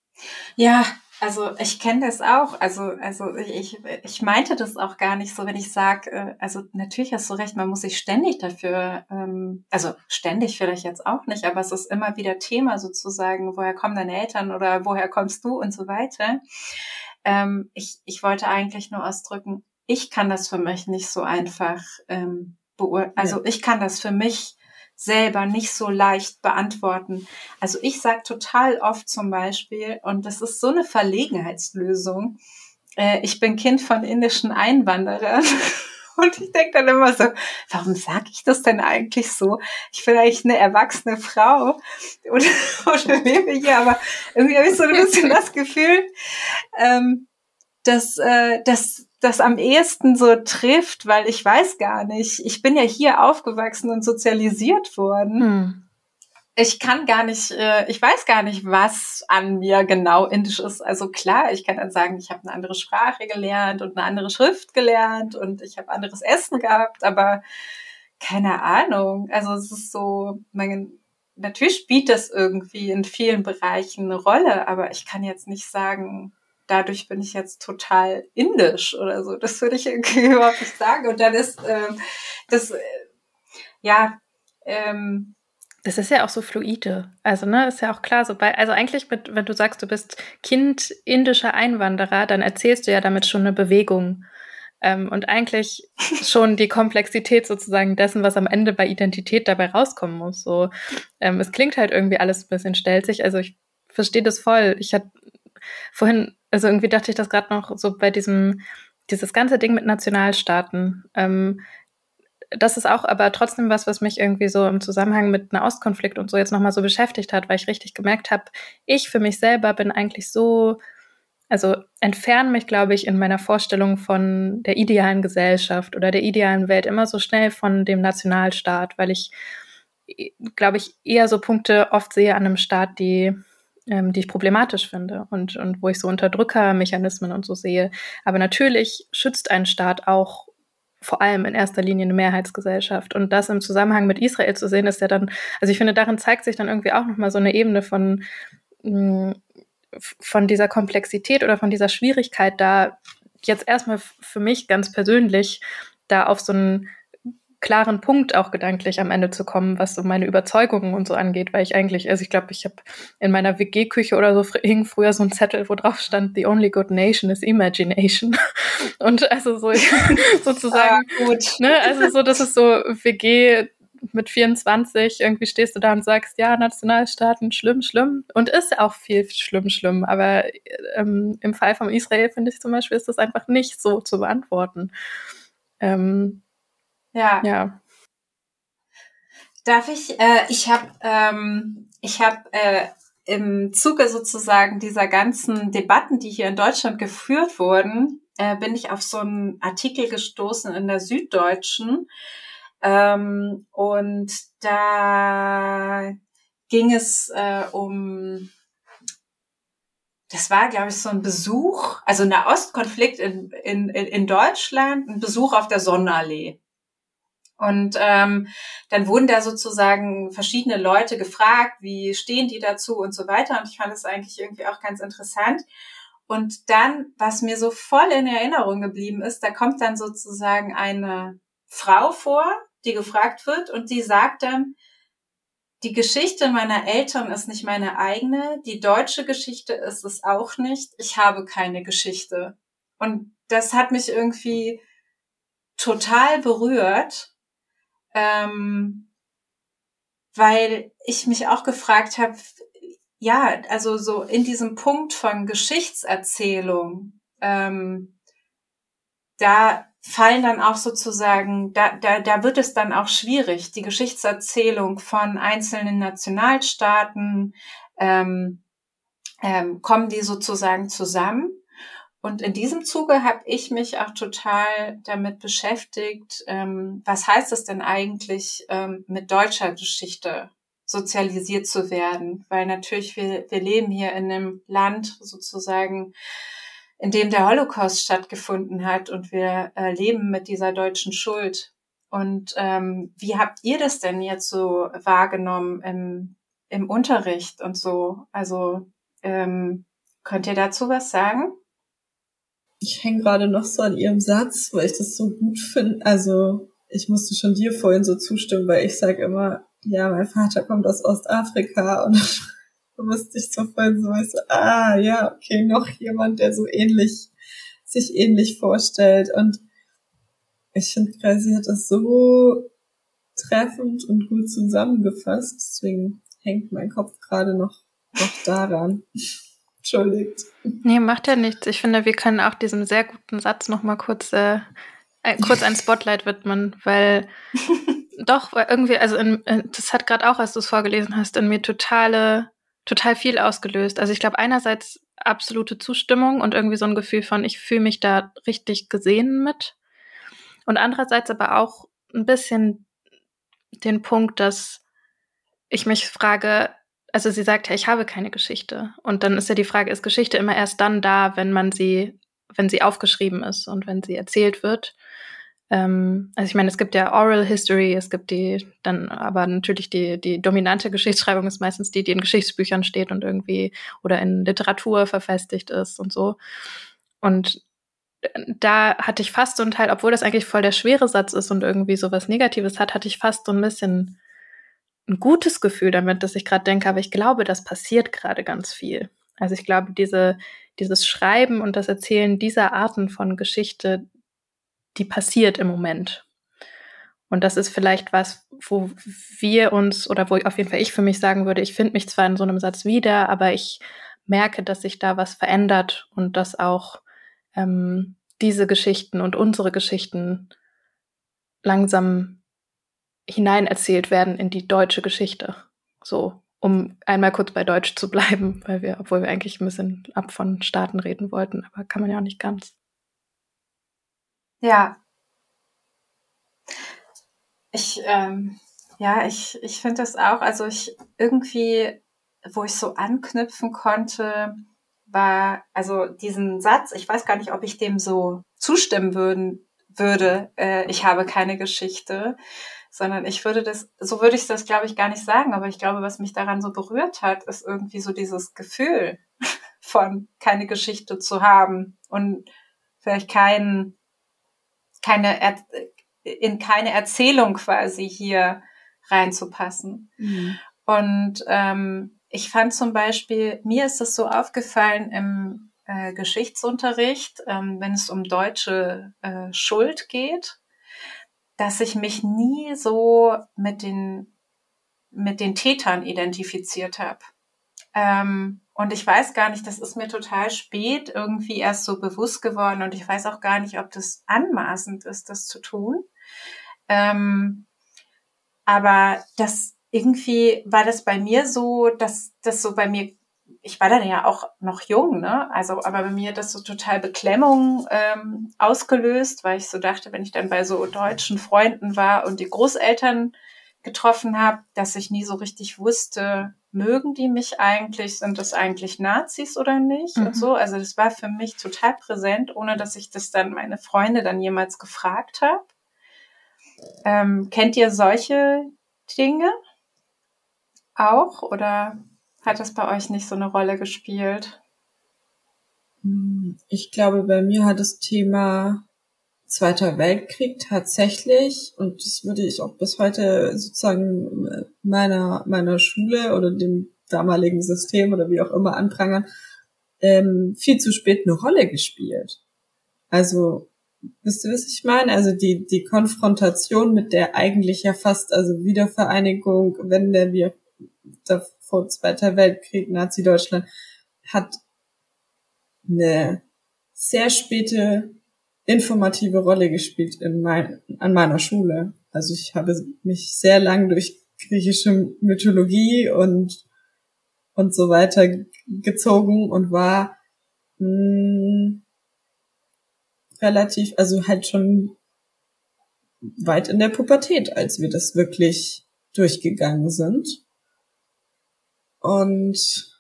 Ja, also ich kenne das auch. Also, also ich, ich meinte das auch gar nicht so, wenn ich sage, äh, also natürlich hast du recht, man muss sich ständig dafür, ähm, also ständig vielleicht jetzt auch nicht, aber es ist immer wieder Thema sozusagen, woher kommen deine Eltern oder woher kommst du und so weiter. Ähm, ich, ich wollte eigentlich nur ausdrücken, ich kann das für mich nicht so einfach ähm, beurteilen. Also ich kann das für mich selber nicht so leicht beantworten. Also ich sage total oft zum Beispiel, und das ist so eine Verlegenheitslösung, äh, ich bin Kind von indischen Einwanderern. Und ich denke dann immer so, warum sage ich das denn eigentlich so? Ich bin eigentlich eine erwachsene Frau oder, oder lebe hier, aber irgendwie habe ich so ein bisschen das Gefühl, ähm, dass, äh, dass das am ehesten so trifft, weil ich weiß gar nicht, ich bin ja hier aufgewachsen und sozialisiert worden. Hm. Ich kann gar nicht, äh, ich weiß gar nicht, was an mir genau indisch ist. Also klar, ich kann dann sagen, ich habe eine andere Sprache gelernt und eine andere Schrift gelernt und ich habe anderes Essen gehabt, aber keine Ahnung. Also es ist so, man, natürlich spielt das irgendwie in vielen Bereichen eine Rolle, aber ich kann jetzt nicht sagen, dadurch bin ich jetzt total indisch oder so. Das würde ich irgendwie überhaupt nicht sagen. Und dann ist ähm, das, äh, ja, ähm, das ist ja auch so fluide. Also, ne, ist ja auch klar, so bei, also eigentlich mit, wenn du sagst, du bist Kind indischer Einwanderer, dann erzählst du ja damit schon eine Bewegung. Ähm, und eigentlich schon die Komplexität sozusagen dessen, was am Ende bei Identität dabei rauskommen muss. So, ähm, es klingt halt irgendwie alles ein bisschen stelzig. Also ich verstehe das voll. Ich hatte vorhin also irgendwie dachte ich das gerade noch so bei diesem, dieses ganze Ding mit Nationalstaaten. Ähm, das ist auch aber trotzdem was, was mich irgendwie so im Zusammenhang mit einem Ostkonflikt und so jetzt nochmal so beschäftigt hat, weil ich richtig gemerkt habe, ich für mich selber bin eigentlich so, also entferne mich, glaube ich, in meiner Vorstellung von der idealen Gesellschaft oder der idealen Welt immer so schnell von dem Nationalstaat, weil ich, glaube ich, eher so Punkte oft sehe an einem Staat, die ähm, die ich problematisch finde und, und wo ich so Unterdrückermechanismen und so sehe. Aber natürlich schützt ein Staat auch vor allem in erster Linie eine Mehrheitsgesellschaft. Und das im Zusammenhang mit Israel zu sehen, ist ja dann, also ich finde, darin zeigt sich dann irgendwie auch nochmal so eine Ebene von, mm, von dieser Komplexität oder von dieser Schwierigkeit da jetzt erstmal für mich ganz persönlich da auf so einen klaren Punkt auch gedanklich am Ende zu kommen, was so meine Überzeugungen und so angeht, weil ich eigentlich, also ich glaube, ich habe in meiner WG-Küche oder so hing früher so ein Zettel, wo drauf stand, the only good nation is imagination. Und also so sozusagen, ah, gut. ne, also so, das ist so WG mit 24 irgendwie stehst du da und sagst, ja, Nationalstaaten, schlimm, schlimm. Und ist auch viel schlimm, schlimm. Aber ähm, im Fall von Israel, finde ich zum Beispiel, ist das einfach nicht so zu beantworten. Ähm, ja. Ja. Darf ich, äh, ich habe ähm, ich hab, äh, im Zuge sozusagen dieser ganzen Debatten, die hier in Deutschland geführt wurden, äh, bin ich auf so einen Artikel gestoßen in der Süddeutschen. Ähm, und da ging es äh, um, das war, glaube ich, so ein Besuch, also ein Ostkonflikt in, in, in Deutschland, ein Besuch auf der Sonnenallee. Und ähm, dann wurden da sozusagen verschiedene Leute gefragt, wie stehen die dazu und so weiter. Und ich fand es eigentlich irgendwie auch ganz interessant. Und dann, was mir so voll in Erinnerung geblieben ist, da kommt dann sozusagen eine Frau vor, die gefragt wird und die sagt dann, die Geschichte meiner Eltern ist nicht meine eigene, die deutsche Geschichte ist es auch nicht, ich habe keine Geschichte. Und das hat mich irgendwie total berührt, ähm, weil ich mich auch gefragt habe, ja, also so in diesem Punkt von Geschichtserzählung, ähm, da fallen dann auch sozusagen, da, da, da wird es dann auch schwierig, die Geschichtserzählung von einzelnen Nationalstaaten ähm, ähm, kommen die sozusagen zusammen. Und in diesem Zuge habe ich mich auch total damit beschäftigt, ähm, was heißt es denn eigentlich, ähm, mit deutscher Geschichte sozialisiert zu werden? Weil natürlich wir, wir leben hier in einem Land sozusagen, in dem der Holocaust stattgefunden hat und wir äh, leben mit dieser deutschen Schuld. Und ähm, wie habt ihr das denn jetzt so wahrgenommen im, im Unterricht und so? Also ähm, könnt ihr dazu was sagen? Ich hänge gerade noch so an ihrem Satz, weil ich das so gut finde. Also ich musste schon dir vorhin so zustimmen, weil ich sage immer, ja, mein Vater kommt aus Ostafrika und du musste ich so vorhin so, ich so, ah, ja, okay, noch jemand, der so ähnlich, sich ähnlich vorstellt und ich finde, sie hat das so treffend und gut zusammengefasst, deswegen hängt mein Kopf gerade noch, noch daran. Entschuldigt. Nee, macht ja nichts. Ich finde, wir können auch diesem sehr guten Satz noch mal kurz, äh, äh kurz ein Spotlight widmen, weil doch irgendwie, also in, äh, das hat gerade auch, als du es vorgelesen hast, in mir totale, total viel ausgelöst. Also ich glaube einerseits absolute Zustimmung und irgendwie so ein Gefühl von, ich fühle mich da richtig gesehen mit. Und andererseits aber auch ein bisschen den Punkt, dass ich mich frage, also sie sagt ja, ich habe keine Geschichte. Und dann ist ja die Frage, ist Geschichte immer erst dann da, wenn man sie, wenn sie aufgeschrieben ist und wenn sie erzählt wird. Ähm, also ich meine, es gibt ja Oral History, es gibt die, dann aber natürlich die, die dominante Geschichtsschreibung ist meistens die, die in Geschichtsbüchern steht und irgendwie oder in Literatur verfestigt ist und so. Und da hatte ich fast so einen Teil, obwohl das eigentlich voll der schwere Satz ist und irgendwie so was Negatives hat, hatte ich fast so ein bisschen ein gutes Gefühl damit, dass ich gerade denke, aber ich glaube, das passiert gerade ganz viel. Also ich glaube, diese, dieses Schreiben und das Erzählen dieser Arten von Geschichte, die passiert im Moment. Und das ist vielleicht was, wo wir uns oder wo auf jeden Fall ich für mich sagen würde, ich finde mich zwar in so einem Satz wieder, aber ich merke, dass sich da was verändert und dass auch ähm, diese Geschichten und unsere Geschichten langsam hineinerzählt werden in die deutsche Geschichte. So, um einmal kurz bei Deutsch zu bleiben, weil wir, obwohl wir eigentlich ein bisschen ab von Staaten reden wollten, aber kann man ja auch nicht ganz. Ja. Ich, ähm, ja, ich, ich finde das auch, also ich irgendwie, wo ich so anknüpfen konnte, war, also diesen Satz, ich weiß gar nicht, ob ich dem so zustimmen würden, würde, äh, ich habe keine Geschichte, sondern ich würde das, so würde ich das, glaube ich, gar nicht sagen, aber ich glaube, was mich daran so berührt hat, ist irgendwie so dieses Gefühl von keine Geschichte zu haben und vielleicht kein, keine, in keine Erzählung quasi hier reinzupassen. Mhm. Und ähm, ich fand zum Beispiel, mir ist es so aufgefallen im äh, Geschichtsunterricht, ähm, wenn es um deutsche äh, Schuld geht, dass ich mich nie so mit den, mit den Tätern identifiziert habe. Ähm, und ich weiß gar nicht, das ist mir total spät irgendwie erst so bewusst geworden und ich weiß auch gar nicht, ob das anmaßend ist, das zu tun. Ähm, aber das irgendwie war das bei mir so, dass das so bei mir, ich war dann ja auch noch jung, ne? Also, aber bei mir hat das so total Beklemmung ähm, ausgelöst, weil ich so dachte, wenn ich dann bei so deutschen Freunden war und die Großeltern getroffen habe, dass ich nie so richtig wusste, mögen die mich eigentlich, sind das eigentlich Nazis oder nicht mhm. und so. Also das war für mich total präsent, ohne dass ich das dann meine Freunde dann jemals gefragt habe. Ähm, kennt ihr solche Dinge? auch oder hat das bei euch nicht so eine Rolle gespielt? Ich glaube, bei mir hat das Thema Zweiter Weltkrieg tatsächlich, und das würde ich auch bis heute sozusagen meiner, meiner Schule oder dem damaligen System oder wie auch immer anprangern, ähm, viel zu spät eine Rolle gespielt. Also, wisst ihr, was ich meine? Also die, die Konfrontation mit der eigentlich ja fast, also Wiedervereinigung, wenn der wie auch vor Zweiter Weltkrieg, Nazi-Deutschland, hat eine sehr späte informative Rolle gespielt in mein, an meiner Schule. Also ich habe mich sehr lang durch griechische Mythologie und und so weiter gezogen und war mh, hm, relativ, also halt schon weit in der Pubertät, als wir das wirklich durchgegangen sind. Und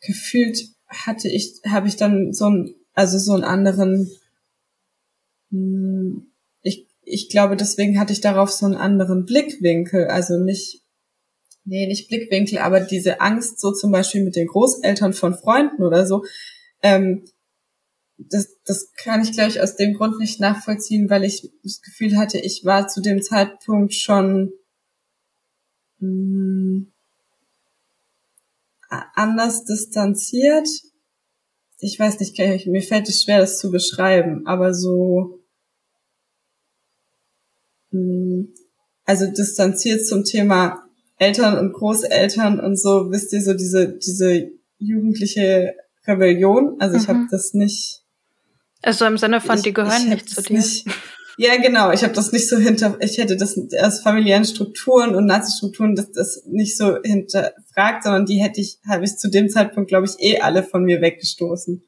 gefühlt hatte ich, habe ich dann so ein, also so einen anderen, hm, ich, ich glaube, deswegen hatte ich darauf so einen anderen Blickwinkel, also nicht, nee, nicht Blickwinkel, aber diese Angst so zum Beispiel mit den Großeltern von Freunden oder so, ähm, das, das kann ich, glaube ich, aus dem Grund nicht nachvollziehen, weil ich das Gefühl hatte, ich war zu dem Zeitpunkt schon mh, hm, anders distanziert. Ich weiß nicht, mir fällt es schwer, das zu beschreiben, aber so, hm, also distanziert zum Thema Eltern und Großeltern und so, wisst ihr, so diese, diese jugendliche Rebellion. Also ich mhm. habe das nicht also im Sinne von, ich, die gehören nicht zu dir. Nicht, ja, genau. Ich habe das nicht so hinter, ich hätte das aus familiären Strukturen und Nazi-Strukturen das, das nicht so hinterfragt, sondern die hätte ich, habe ich zu dem Zeitpunkt, glaube ich, eh alle von mir weggestoßen.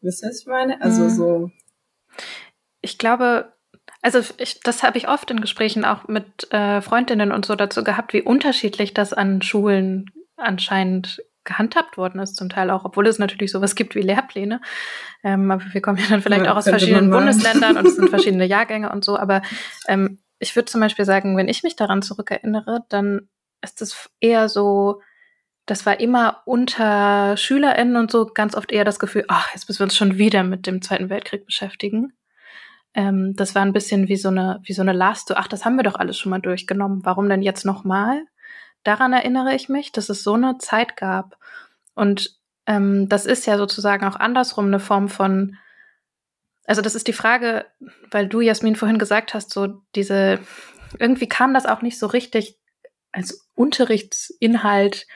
Wisst ihr, was ich meine? Also hm. so. Ich glaube, also ich, das habe ich oft in Gesprächen auch mit äh, Freundinnen und so dazu gehabt, wie unterschiedlich das an Schulen anscheinend gehandhabt worden ist, zum Teil auch, obwohl es natürlich sowas gibt wie Lehrpläne. Ähm, aber wir kommen ja dann vielleicht ja, auch aus verschiedenen Bundesländern und es sind verschiedene Jahrgänge und so. Aber ähm, ich würde zum Beispiel sagen, wenn ich mich daran zurückerinnere, dann ist es eher so, das war immer unter SchülerInnen und so ganz oft eher das Gefühl, ach, jetzt müssen wir uns schon wieder mit dem Zweiten Weltkrieg beschäftigen. Ähm, das war ein bisschen wie so eine, wie so eine Last, so, ach, das haben wir doch alles schon mal durchgenommen. Warum denn jetzt nochmal? Daran erinnere ich mich, dass es so eine Zeit gab. Und ähm, das ist ja sozusagen auch andersrum eine Form von, also das ist die Frage, weil du, Jasmin, vorhin gesagt hast, so diese, irgendwie kam das auch nicht so richtig als Unterrichtsinhalt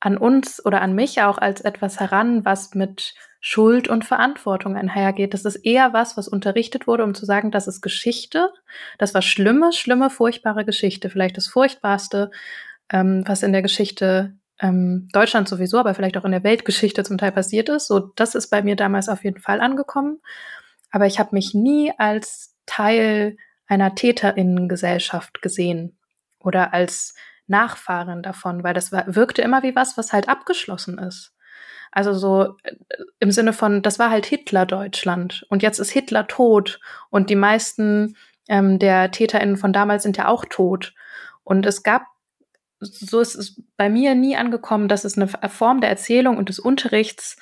an uns oder an mich auch als etwas heran, was mit Schuld und Verantwortung einhergeht. Das ist eher was, was unterrichtet wurde, um zu sagen, das ist Geschichte. Das war schlimme, schlimme, furchtbare Geschichte. Vielleicht das furchtbarste, ähm, was in der Geschichte ähm, Deutschland sowieso, aber vielleicht auch in der Weltgeschichte zum Teil passiert ist. So, das ist bei mir damals auf jeden Fall angekommen. Aber ich habe mich nie als Teil einer Täterinnengesellschaft gesehen oder als Nachfahren davon, weil das war, wirkte immer wie was, was halt abgeschlossen ist. Also so äh, im Sinne von, das war halt Hitler-Deutschland und jetzt ist Hitler tot und die meisten ähm, der TäterInnen von damals sind ja auch tot. Und es gab so ist es bei mir nie angekommen, dass es eine Form der Erzählung und des Unterrichts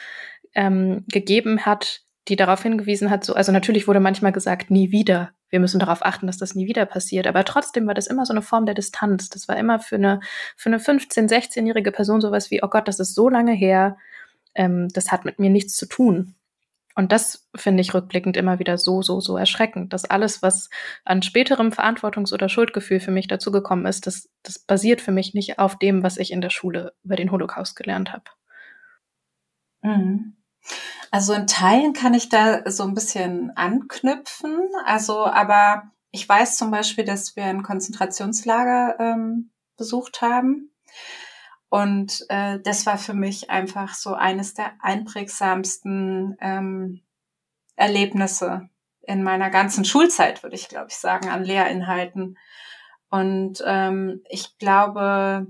ähm, gegeben hat, die darauf hingewiesen hat, so, also natürlich wurde manchmal gesagt, nie wieder. Wir müssen darauf achten, dass das nie wieder passiert. Aber trotzdem war das immer so eine Form der Distanz. Das war immer für eine, für eine 15-, 16-jährige Person sowas wie, oh Gott, das ist so lange her, ähm, das hat mit mir nichts zu tun. Und das finde ich rückblickend immer wieder so, so, so erschreckend, dass alles, was an späterem Verantwortungs- oder Schuldgefühl für mich dazugekommen ist, das, das basiert für mich nicht auf dem, was ich in der Schule über den Holocaust gelernt habe. Mhm. Also in Teilen kann ich da so ein bisschen anknüpfen. Also, aber ich weiß zum Beispiel, dass wir ein Konzentrationslager ähm, besucht haben. Und äh, das war für mich einfach so eines der einprägsamsten ähm, Erlebnisse in meiner ganzen Schulzeit, würde ich glaube ich sagen, an Lehrinhalten. Und ähm, ich glaube,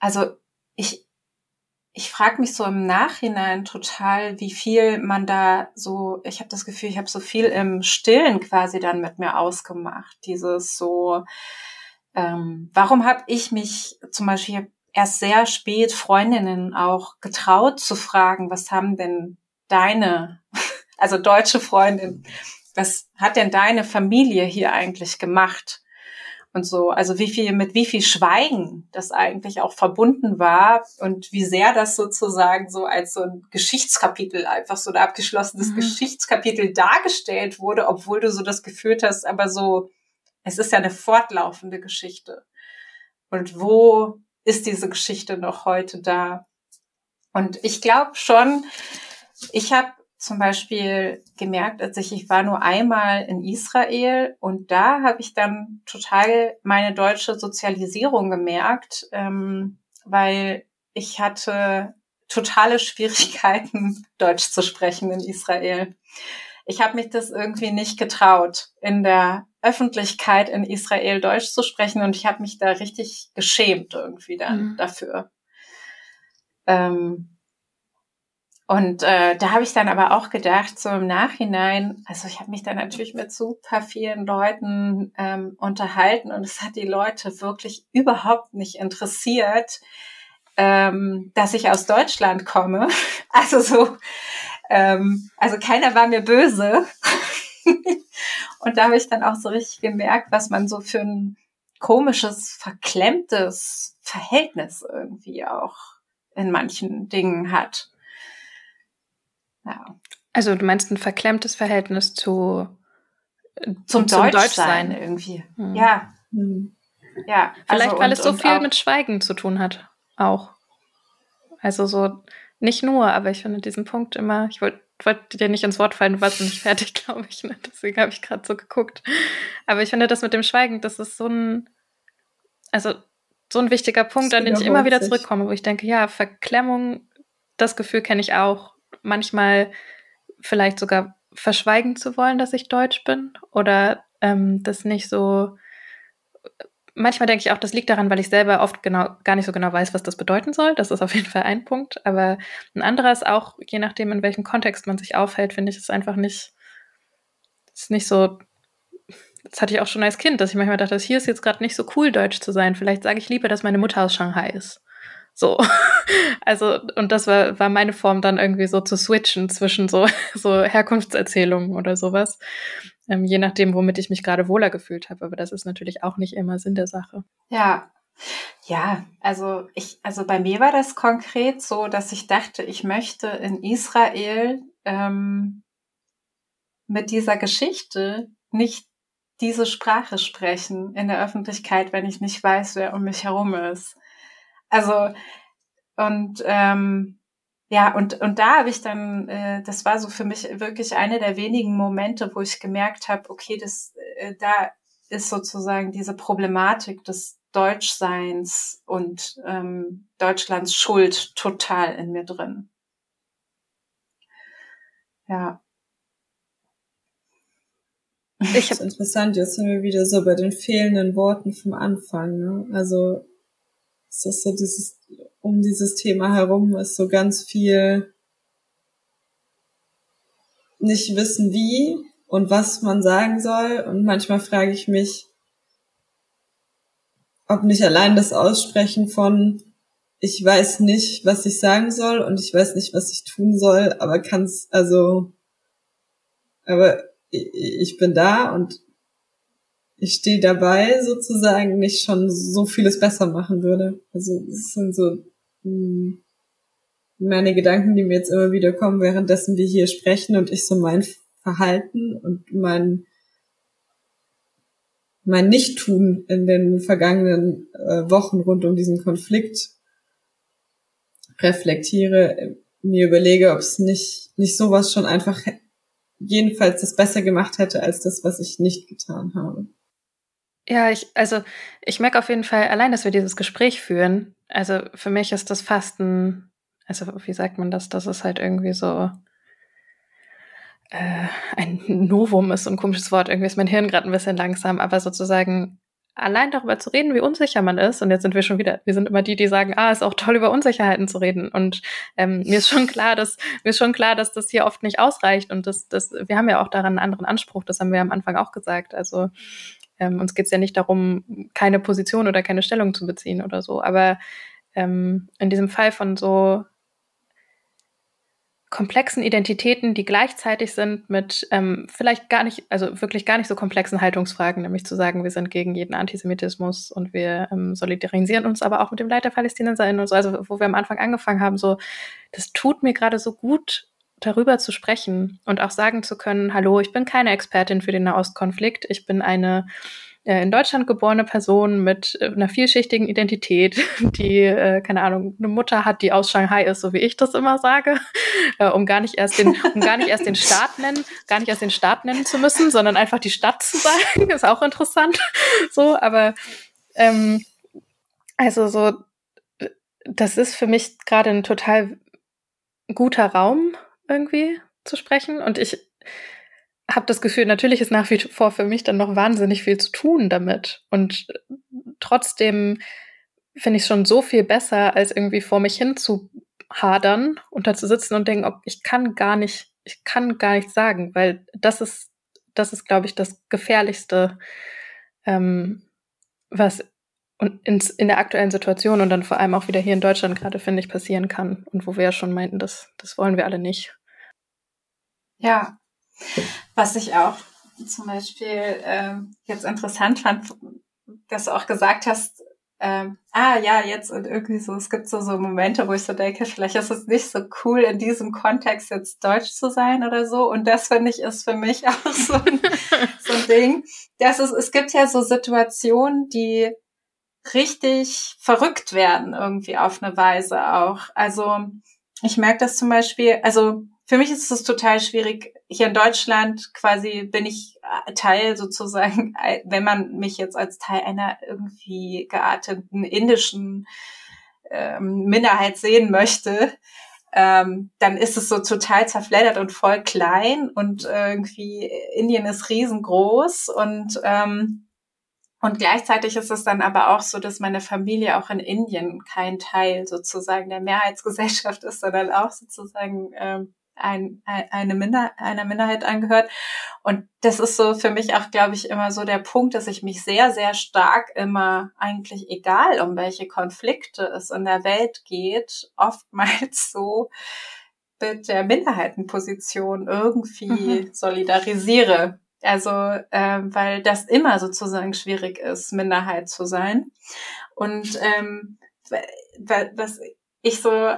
also ich, ich frage mich so im Nachhinein total, wie viel man da so, ich habe das Gefühl, ich habe so viel im Stillen quasi dann mit mir ausgemacht. Dieses so, ähm, warum habe ich mich zum Beispiel, erst sehr spät Freundinnen auch getraut zu fragen, was haben denn deine, also deutsche Freundin, was hat denn deine Familie hier eigentlich gemacht? Und so, also wie viel, mit wie viel Schweigen das eigentlich auch verbunden war und wie sehr das sozusagen so als so ein Geschichtskapitel, einfach so ein abgeschlossenes mhm. Geschichtskapitel dargestellt wurde, obwohl du so das Gefühl hast, aber so, es ist ja eine fortlaufende Geschichte. Und wo ist diese Geschichte noch heute da. Und ich glaube schon, ich habe zum Beispiel gemerkt, als ich, ich war nur einmal in Israel und da habe ich dann total meine deutsche Sozialisierung gemerkt, ähm, weil ich hatte totale Schwierigkeiten, Deutsch zu sprechen in Israel. Ich habe mich das irgendwie nicht getraut, in der Öffentlichkeit in Israel Deutsch zu sprechen und ich habe mich da richtig geschämt irgendwie dann mhm. dafür. Ähm, und äh, da habe ich dann aber auch gedacht, so im Nachhinein, also ich habe mich dann natürlich mit super vielen Leuten ähm, unterhalten und es hat die Leute wirklich überhaupt nicht interessiert, ähm, dass ich aus Deutschland komme. Also so, ähm, also keiner war mir böse. und da habe ich dann auch so richtig gemerkt, was man so für ein komisches, verklemmtes Verhältnis irgendwie auch in manchen Dingen hat. Ja. Also du meinst ein verklemmtes Verhältnis zu zum, zum Deutschsein, Deutschsein irgendwie. Hm. Ja. Hm. Ja. Vielleicht, also weil es so viel mit Schweigen zu tun hat. Auch. Also so, nicht nur, aber ich finde diesen Punkt immer, ich wollte wollte dir nicht ins Wort fallen, du warst nicht fertig, glaube ich. Ne? Deswegen habe ich gerade so geguckt. Aber ich finde das mit dem Schweigen, das ist so ein, also so ein wichtiger Punkt, an den ich immer wieder zurückkomme, wo ich denke, ja, Verklemmung, das Gefühl kenne ich auch manchmal vielleicht sogar verschweigen zu wollen, dass ich Deutsch bin oder ähm, das nicht so. Manchmal denke ich auch, das liegt daran, weil ich selber oft genau gar nicht so genau weiß, was das bedeuten soll. Das ist auf jeden Fall ein Punkt. Aber ein anderer ist auch, je nachdem, in welchem Kontext man sich aufhält, finde ich es einfach nicht, ist nicht so. Das hatte ich auch schon als Kind, dass ich manchmal dachte, hier ist jetzt gerade nicht so cool, Deutsch zu sein. Vielleicht sage ich lieber, dass meine Mutter aus Shanghai ist. So. Also, und das war, war meine Form dann irgendwie so zu switchen zwischen so, so Herkunftserzählungen oder sowas. Ähm, je nachdem, womit ich mich gerade wohler gefühlt habe. Aber das ist natürlich auch nicht immer Sinn der Sache. Ja. Ja, also ich, also bei mir war das konkret so, dass ich dachte, ich möchte in Israel ähm, mit dieser Geschichte nicht diese Sprache sprechen in der Öffentlichkeit, wenn ich nicht weiß, wer um mich herum ist. Also und ähm, ja, und, und da habe ich dann, äh, das war so für mich wirklich eine der wenigen Momente, wo ich gemerkt habe, okay, das, äh, da ist sozusagen diese Problematik des Deutschseins und ähm, Deutschlands Schuld total in mir drin. Ja. Ich das ist interessant, jetzt sind wir wieder so bei den fehlenden Worten vom Anfang. Ne? Also es ist so dieses, um dieses Thema herum ist so ganz viel nicht wissen wie und was man sagen soll. Und manchmal frage ich mich, ob nicht allein das Aussprechen von ich weiß nicht, was ich sagen soll und ich weiß nicht, was ich tun soll, aber kann's, also, aber ich bin da und ich stehe dabei sozusagen nicht schon so vieles besser machen würde. Also es sind so meine Gedanken, die mir jetzt immer wieder kommen, währenddessen wir hier sprechen und ich so mein Verhalten und mein mein Nichttun in den vergangenen äh, Wochen rund um diesen Konflikt reflektiere, mir überlege, ob es nicht nicht sowas schon einfach jedenfalls das besser gemacht hätte als das, was ich nicht getan habe. Ja, ich, also ich merke auf jeden Fall, allein, dass wir dieses Gespräch führen, also für mich ist das fast ein, also wie sagt man das, dass es halt irgendwie so äh, ein Novum ist, so ein komisches Wort, irgendwie ist mein Hirn gerade ein bisschen langsam, aber sozusagen allein darüber zu reden, wie unsicher man ist, und jetzt sind wir schon wieder, wir sind immer die, die sagen, ah, ist auch toll, über Unsicherheiten zu reden. Und ähm, mir ist schon klar, dass mir ist schon klar, dass das hier oft nicht ausreicht und das, das, wir haben ja auch daran einen anderen Anspruch, das haben wir am Anfang auch gesagt. Also ähm, uns geht es ja nicht darum, keine Position oder keine Stellung zu beziehen oder so. Aber ähm, in diesem Fall von so komplexen Identitäten, die gleichzeitig sind mit ähm, vielleicht gar nicht, also wirklich gar nicht so komplexen Haltungsfragen, nämlich zu sagen, wir sind gegen jeden Antisemitismus und wir ähm, solidarisieren uns aber auch mit dem Leid der PalästinenserInnen und so, also wo wir am Anfang angefangen haben, so, das tut mir gerade so gut, darüber zu sprechen und auch sagen zu können, hallo, ich bin keine Expertin für den Nahostkonflikt, ich bin eine äh, in Deutschland geborene Person mit äh, einer vielschichtigen Identität, die, äh, keine Ahnung, eine Mutter hat, die aus Shanghai ist, so wie ich das immer sage, äh, um gar nicht erst den, um gar nicht erst den Staat nennen, gar nicht erst den Staat nennen zu müssen, sondern einfach die Stadt zu sagen, ist auch interessant. So, aber ähm, also so das ist für mich gerade ein total guter Raum irgendwie zu sprechen. Und ich habe das Gefühl, natürlich ist nach wie vor für mich dann noch wahnsinnig viel zu tun damit. Und trotzdem finde ich es schon so viel besser, als irgendwie vor mich hin zu hadern und da zu sitzen und denken, ob ich kann gar nicht, ich kann gar nichts sagen, weil das ist, das ist, glaube ich, das Gefährlichste, ähm, was in, in der aktuellen Situation und dann vor allem auch wieder hier in Deutschland gerade, finde ich, passieren kann. Und wo wir ja schon meinten, das, das wollen wir alle nicht. Ja, was ich auch zum Beispiel äh, jetzt interessant fand, dass du auch gesagt hast, ähm, ah ja, jetzt und irgendwie so, es gibt so, so Momente, wo ich so denke, vielleicht ist es nicht so cool, in diesem Kontext jetzt deutsch zu sein oder so. Und das finde ich ist für mich auch so ein, so ein Ding. Das ist, es gibt ja so Situationen, die richtig verrückt werden, irgendwie auf eine Weise auch. Also ich merke das zum Beispiel, also für mich ist es total schwierig. Hier in Deutschland quasi bin ich äh, Teil sozusagen, wenn man mich jetzt als Teil einer irgendwie gearteten indischen ähm, Minderheit sehen möchte, ähm, dann ist es so total zerfleddert und voll klein und irgendwie Indien ist riesengroß und ähm, und gleichzeitig ist es dann aber auch so, dass meine Familie auch in Indien kein Teil sozusagen der Mehrheitsgesellschaft ist, sondern auch sozusagen ähm, ein, eine Minder, einer Minderheit angehört. Und das ist so für mich auch, glaube ich, immer so der Punkt, dass ich mich sehr, sehr stark immer eigentlich egal, um welche Konflikte es in der Welt geht, oftmals so mit der Minderheitenposition irgendwie mhm. solidarisiere. Also, äh, weil das immer sozusagen schwierig ist, Minderheit zu sein. Und ähm, was ich so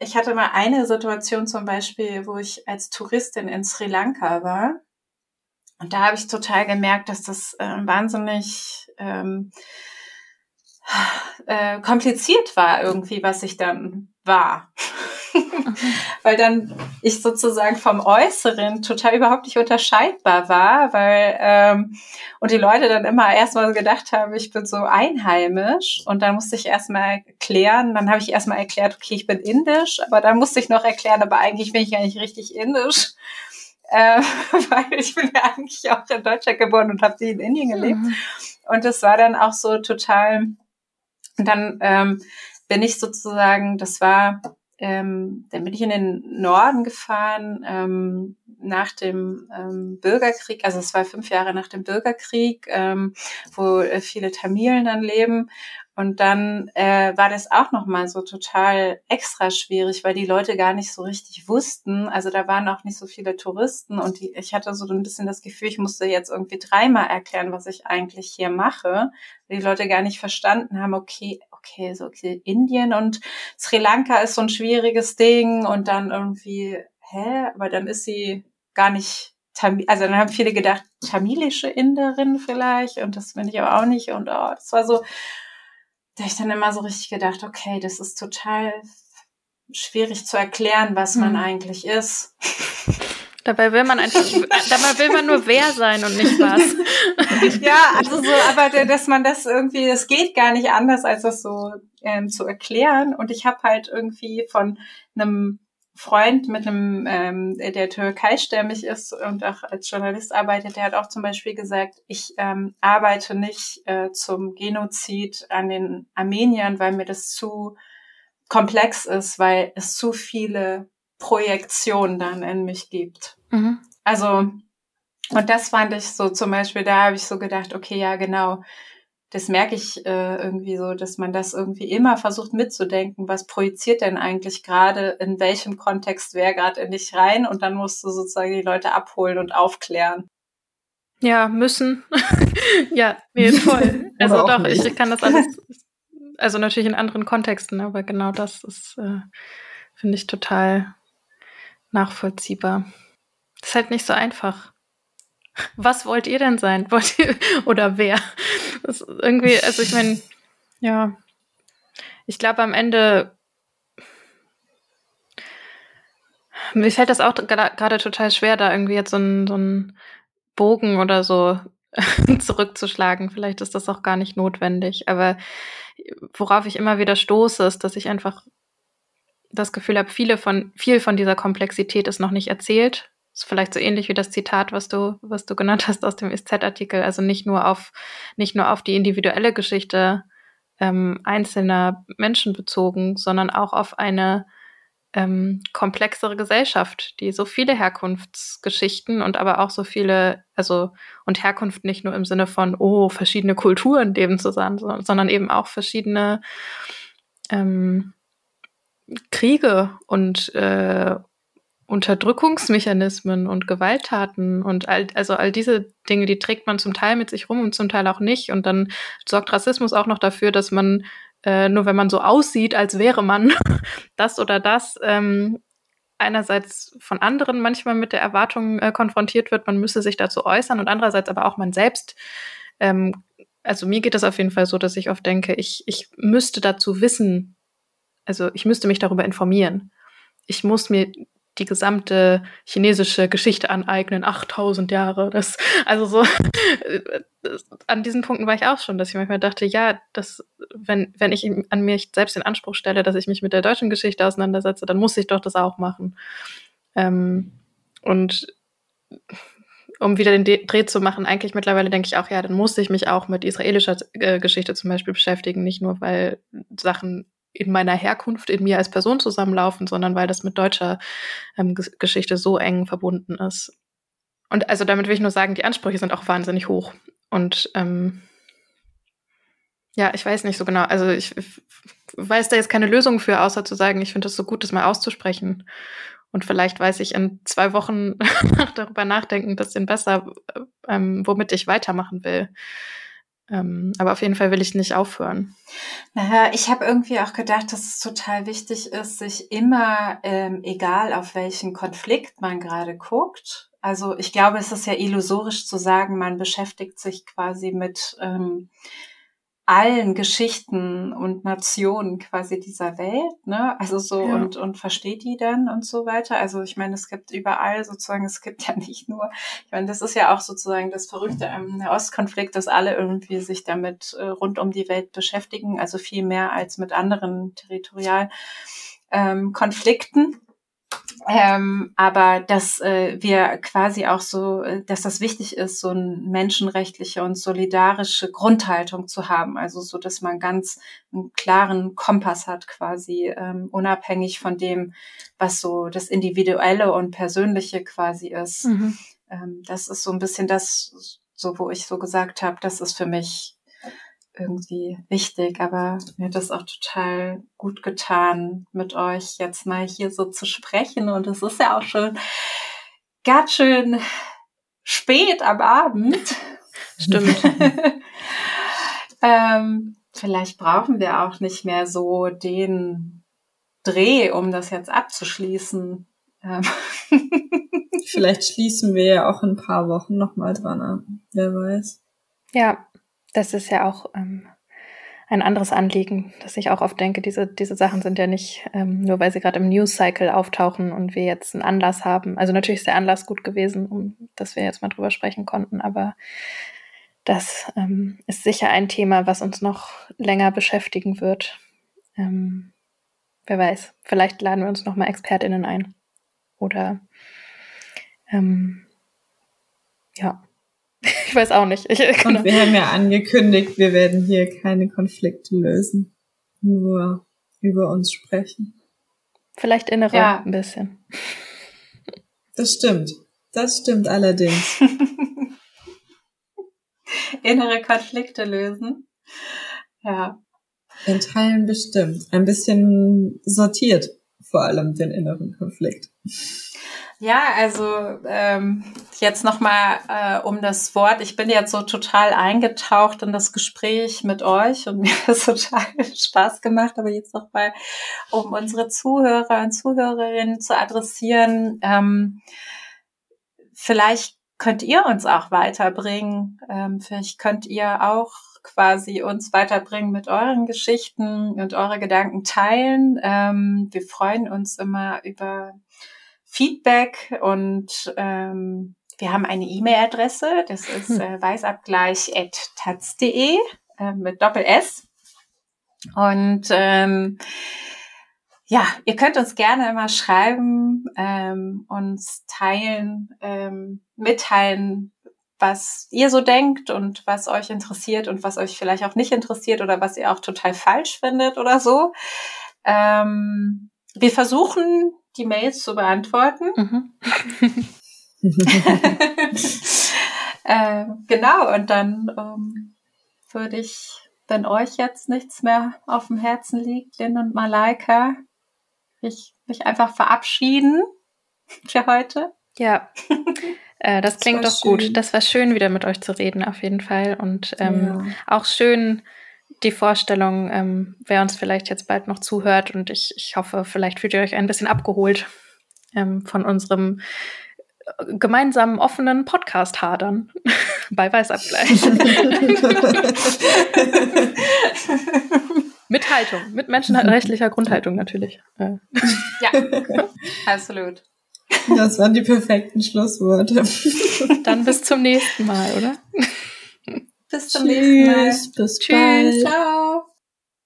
ich hatte mal eine Situation zum Beispiel, wo ich als Touristin in Sri Lanka war. Und da habe ich total gemerkt, dass das äh, wahnsinnig ähm, äh, kompliziert war irgendwie, was ich dann war. weil dann ich sozusagen vom Äußeren total überhaupt nicht unterscheidbar war, weil ähm, und die Leute dann immer erstmal gedacht haben, ich bin so einheimisch und dann musste ich erstmal erklären, dann habe ich erstmal erklärt, okay, ich bin indisch, aber dann musste ich noch erklären, aber eigentlich bin ich ja nicht richtig indisch. Äh, weil ich bin ja eigentlich auch in Deutschland geboren und habe die in Indien gelebt. Mhm. Und das war dann auch so total, und dann ähm, bin ich sozusagen, das war ähm, dann bin ich in den Norden gefahren ähm, nach dem ähm, Bürgerkrieg, also es war fünf Jahre nach dem Bürgerkrieg, ähm, wo äh, viele Tamilen dann leben. Und dann äh, war das auch nochmal so total extra schwierig, weil die Leute gar nicht so richtig wussten. Also da waren auch nicht so viele Touristen und die, ich hatte so ein bisschen das Gefühl, ich musste jetzt irgendwie dreimal erklären, was ich eigentlich hier mache. Die Leute gar nicht verstanden haben, okay, okay, so okay, Indien und Sri Lanka ist so ein schwieriges Ding und dann irgendwie, hä, aber dann ist sie gar nicht Tamil, also dann haben viele gedacht, tamilische Inderin vielleicht und das bin ich aber auch nicht und oh, das war so, da habe ich dann immer so richtig gedacht, okay, das ist total schwierig zu erklären, was man hm. eigentlich ist. Dabei will man einfach, dabei will man nur wer sein und nicht was. ja, also so, aber dass man das irgendwie, das geht gar nicht anders, als das so ähm, zu erklären. Und ich habe halt irgendwie von einem Freund mit einem, ähm, der türkeistämmig ist und auch als Journalist arbeitet, der hat auch zum Beispiel gesagt, ich ähm, arbeite nicht äh, zum Genozid an den Armeniern, weil mir das zu komplex ist, weil es zu viele Projektionen dann in mich gibt. Mhm. Also, und das fand ich so zum Beispiel, da habe ich so gedacht, okay, ja, genau, das merke ich äh, irgendwie so, dass man das irgendwie immer versucht mitzudenken, was projiziert denn eigentlich gerade, in welchem Kontext wer gerade in dich rein und dann musst du sozusagen die Leute abholen und aufklären. Ja, müssen. ja, nee, voll. also doch, ich, ich kann das alles, also natürlich in anderen Kontexten, aber genau das ist, äh, finde ich total nachvollziehbar. Das ist halt nicht so einfach. Was wollt ihr denn sein? Wollt ihr, oder wer? Das ist irgendwie, also ich meine, ja, ich glaube am Ende, mir fällt das auch gerade total schwer, da irgendwie jetzt so einen so einen Bogen oder so zurückzuschlagen. Vielleicht ist das auch gar nicht notwendig. Aber worauf ich immer wieder stoße, ist, dass ich einfach das Gefühl habe, viele von, viel von dieser Komplexität ist noch nicht erzählt. Ist vielleicht so ähnlich wie das Zitat, was du, was du genannt hast aus dem SZ-Artikel. Also nicht nur auf, nicht nur auf die individuelle Geschichte ähm, einzelner Menschen bezogen, sondern auch auf eine ähm, komplexere Gesellschaft, die so viele Herkunftsgeschichten und aber auch so viele, also und Herkunft nicht nur im Sinne von, oh, verschiedene Kulturen leben zusammen, sondern eben auch verschiedene ähm, Kriege und äh, Unterdrückungsmechanismen und Gewalttaten und all, also all diese Dinge, die trägt man zum Teil mit sich rum und zum Teil auch nicht. Und dann sorgt Rassismus auch noch dafür, dass man äh, nur wenn man so aussieht, als wäre man das oder das, ähm, einerseits von anderen manchmal mit der Erwartung äh, konfrontiert wird, man müsse sich dazu äußern und andererseits aber auch man selbst. Ähm, also mir geht es auf jeden Fall so, dass ich oft denke, ich, ich müsste dazu wissen, also ich müsste mich darüber informieren. Ich muss mir die gesamte chinesische Geschichte aneignen, 8000 Jahre. Das, also so, das, an diesen Punkten war ich auch schon, dass ich manchmal dachte, ja, das, wenn, wenn ich an mir selbst den Anspruch stelle, dass ich mich mit der deutschen Geschichte auseinandersetze, dann muss ich doch das auch machen. Ähm, und um wieder den Dreh zu machen, eigentlich mittlerweile denke ich auch, ja, dann muss ich mich auch mit israelischer äh, Geschichte zum Beispiel beschäftigen, nicht nur weil Sachen in meiner Herkunft in mir als Person zusammenlaufen, sondern weil das mit deutscher ähm, Geschichte so eng verbunden ist. Und also damit will ich nur sagen, die Ansprüche sind auch wahnsinnig hoch. Und ähm, ja, ich weiß nicht so genau. Also ich, weiß da jetzt keine Lösung für, außer zu sagen, ich finde es so gut, das mal auszusprechen. Und vielleicht weiß ich in zwei Wochen darüber nachdenken ein bisschen besser, äh, ähm, womit ich weitermachen will. Ähm, aber auf jeden Fall will ich nicht aufhören. Naja, ich habe irgendwie auch gedacht, dass es total wichtig ist, sich immer, ähm, egal auf welchen Konflikt man gerade guckt, also ich glaube, es ist ja illusorisch zu sagen, man beschäftigt sich quasi mit ähm, allen Geschichten und Nationen quasi dieser Welt, ne? Also so ja. und und versteht die dann und so weiter. Also ich meine, es gibt überall sozusagen, es gibt ja nicht nur, ich meine, das ist ja auch sozusagen das Verrückte am Ostkonflikt, dass alle irgendwie sich damit äh, rund um die Welt beschäftigen, also viel mehr als mit anderen Territorialkonflikten. Ähm, Konflikten. Ähm, aber dass äh, wir quasi auch so, äh, dass das wichtig ist, so eine menschenrechtliche und solidarische Grundhaltung zu haben. Also so, dass man ganz einen klaren Kompass hat, quasi ähm, unabhängig von dem, was so das Individuelle und Persönliche quasi ist. Mhm. Ähm, das ist so ein bisschen das, so wo ich so gesagt habe, das ist für mich irgendwie wichtig, aber mir hat das auch total gut getan, mit euch jetzt mal hier so zu sprechen. Und es ist ja auch schon ganz schön spät am Abend. Stimmt. ähm, vielleicht brauchen wir auch nicht mehr so den Dreh, um das jetzt abzuschließen. Ähm. vielleicht schließen wir ja auch in ein paar Wochen nochmal dran an. Wer weiß. Ja, das ist ja auch ähm, ein anderes Anliegen, dass ich auch oft denke, diese, diese Sachen sind ja nicht ähm, nur, weil sie gerade im News-Cycle auftauchen und wir jetzt einen Anlass haben. Also natürlich ist der Anlass gut gewesen, um, dass wir jetzt mal drüber sprechen konnten, aber das ähm, ist sicher ein Thema, was uns noch länger beschäftigen wird. Ähm, wer weiß, vielleicht laden wir uns noch mal ExpertInnen ein. Oder ähm, ja. Ich weiß auch nicht. Ich, genau. Und wir haben ja angekündigt, wir werden hier keine Konflikte lösen. Nur über uns sprechen. Vielleicht innere ja. ein bisschen. Das stimmt. Das stimmt allerdings. innere Konflikte lösen. Ja. In Teilen bestimmt. Ein bisschen sortiert, vor allem den inneren Konflikt. Ja, also ähm, jetzt nochmal äh, um das Wort. Ich bin jetzt so total eingetaucht in das Gespräch mit euch und mir hat es total Spaß gemacht. Aber jetzt nochmal, um unsere Zuhörer und Zuhörerinnen zu adressieren. Ähm, vielleicht könnt ihr uns auch weiterbringen. Ähm, vielleicht könnt ihr auch quasi uns weiterbringen mit euren Geschichten und eure Gedanken teilen. Ähm, wir freuen uns immer über Feedback und ähm, wir haben eine E-Mail-Adresse, das ist hm. äh, weißabgleich.taz.de äh, mit Doppel S. Und ähm, ja, ihr könnt uns gerne immer schreiben, ähm, uns teilen, ähm, mitteilen, was ihr so denkt und was euch interessiert und was euch vielleicht auch nicht interessiert oder was ihr auch total falsch findet oder so. Ähm, wir versuchen, die Mails zu beantworten. Mhm. äh, genau, und dann ähm, würde ich, wenn euch jetzt nichts mehr auf dem Herzen liegt, Lynn und Malaika, ich mich einfach verabschieden für heute. Ja. Äh, das, das klingt doch schön. gut. Das war schön, wieder mit euch zu reden, auf jeden Fall. Und ähm, ja. auch schön die Vorstellung, ähm, wer uns vielleicht jetzt bald noch zuhört. Und ich, ich hoffe, vielleicht fühlt ihr euch ein bisschen abgeholt ähm, von unserem gemeinsamen offenen Podcast hadern bei Weißabgleich. mit Haltung, mit menschenrechtlicher Grundhaltung natürlich. Äh. Ja, absolut. Das waren die perfekten Schlussworte. Dann bis zum nächsten Mal, oder? Bis zum Tschüss, nächsten Mal. Bis Tschüss, bald. ciao.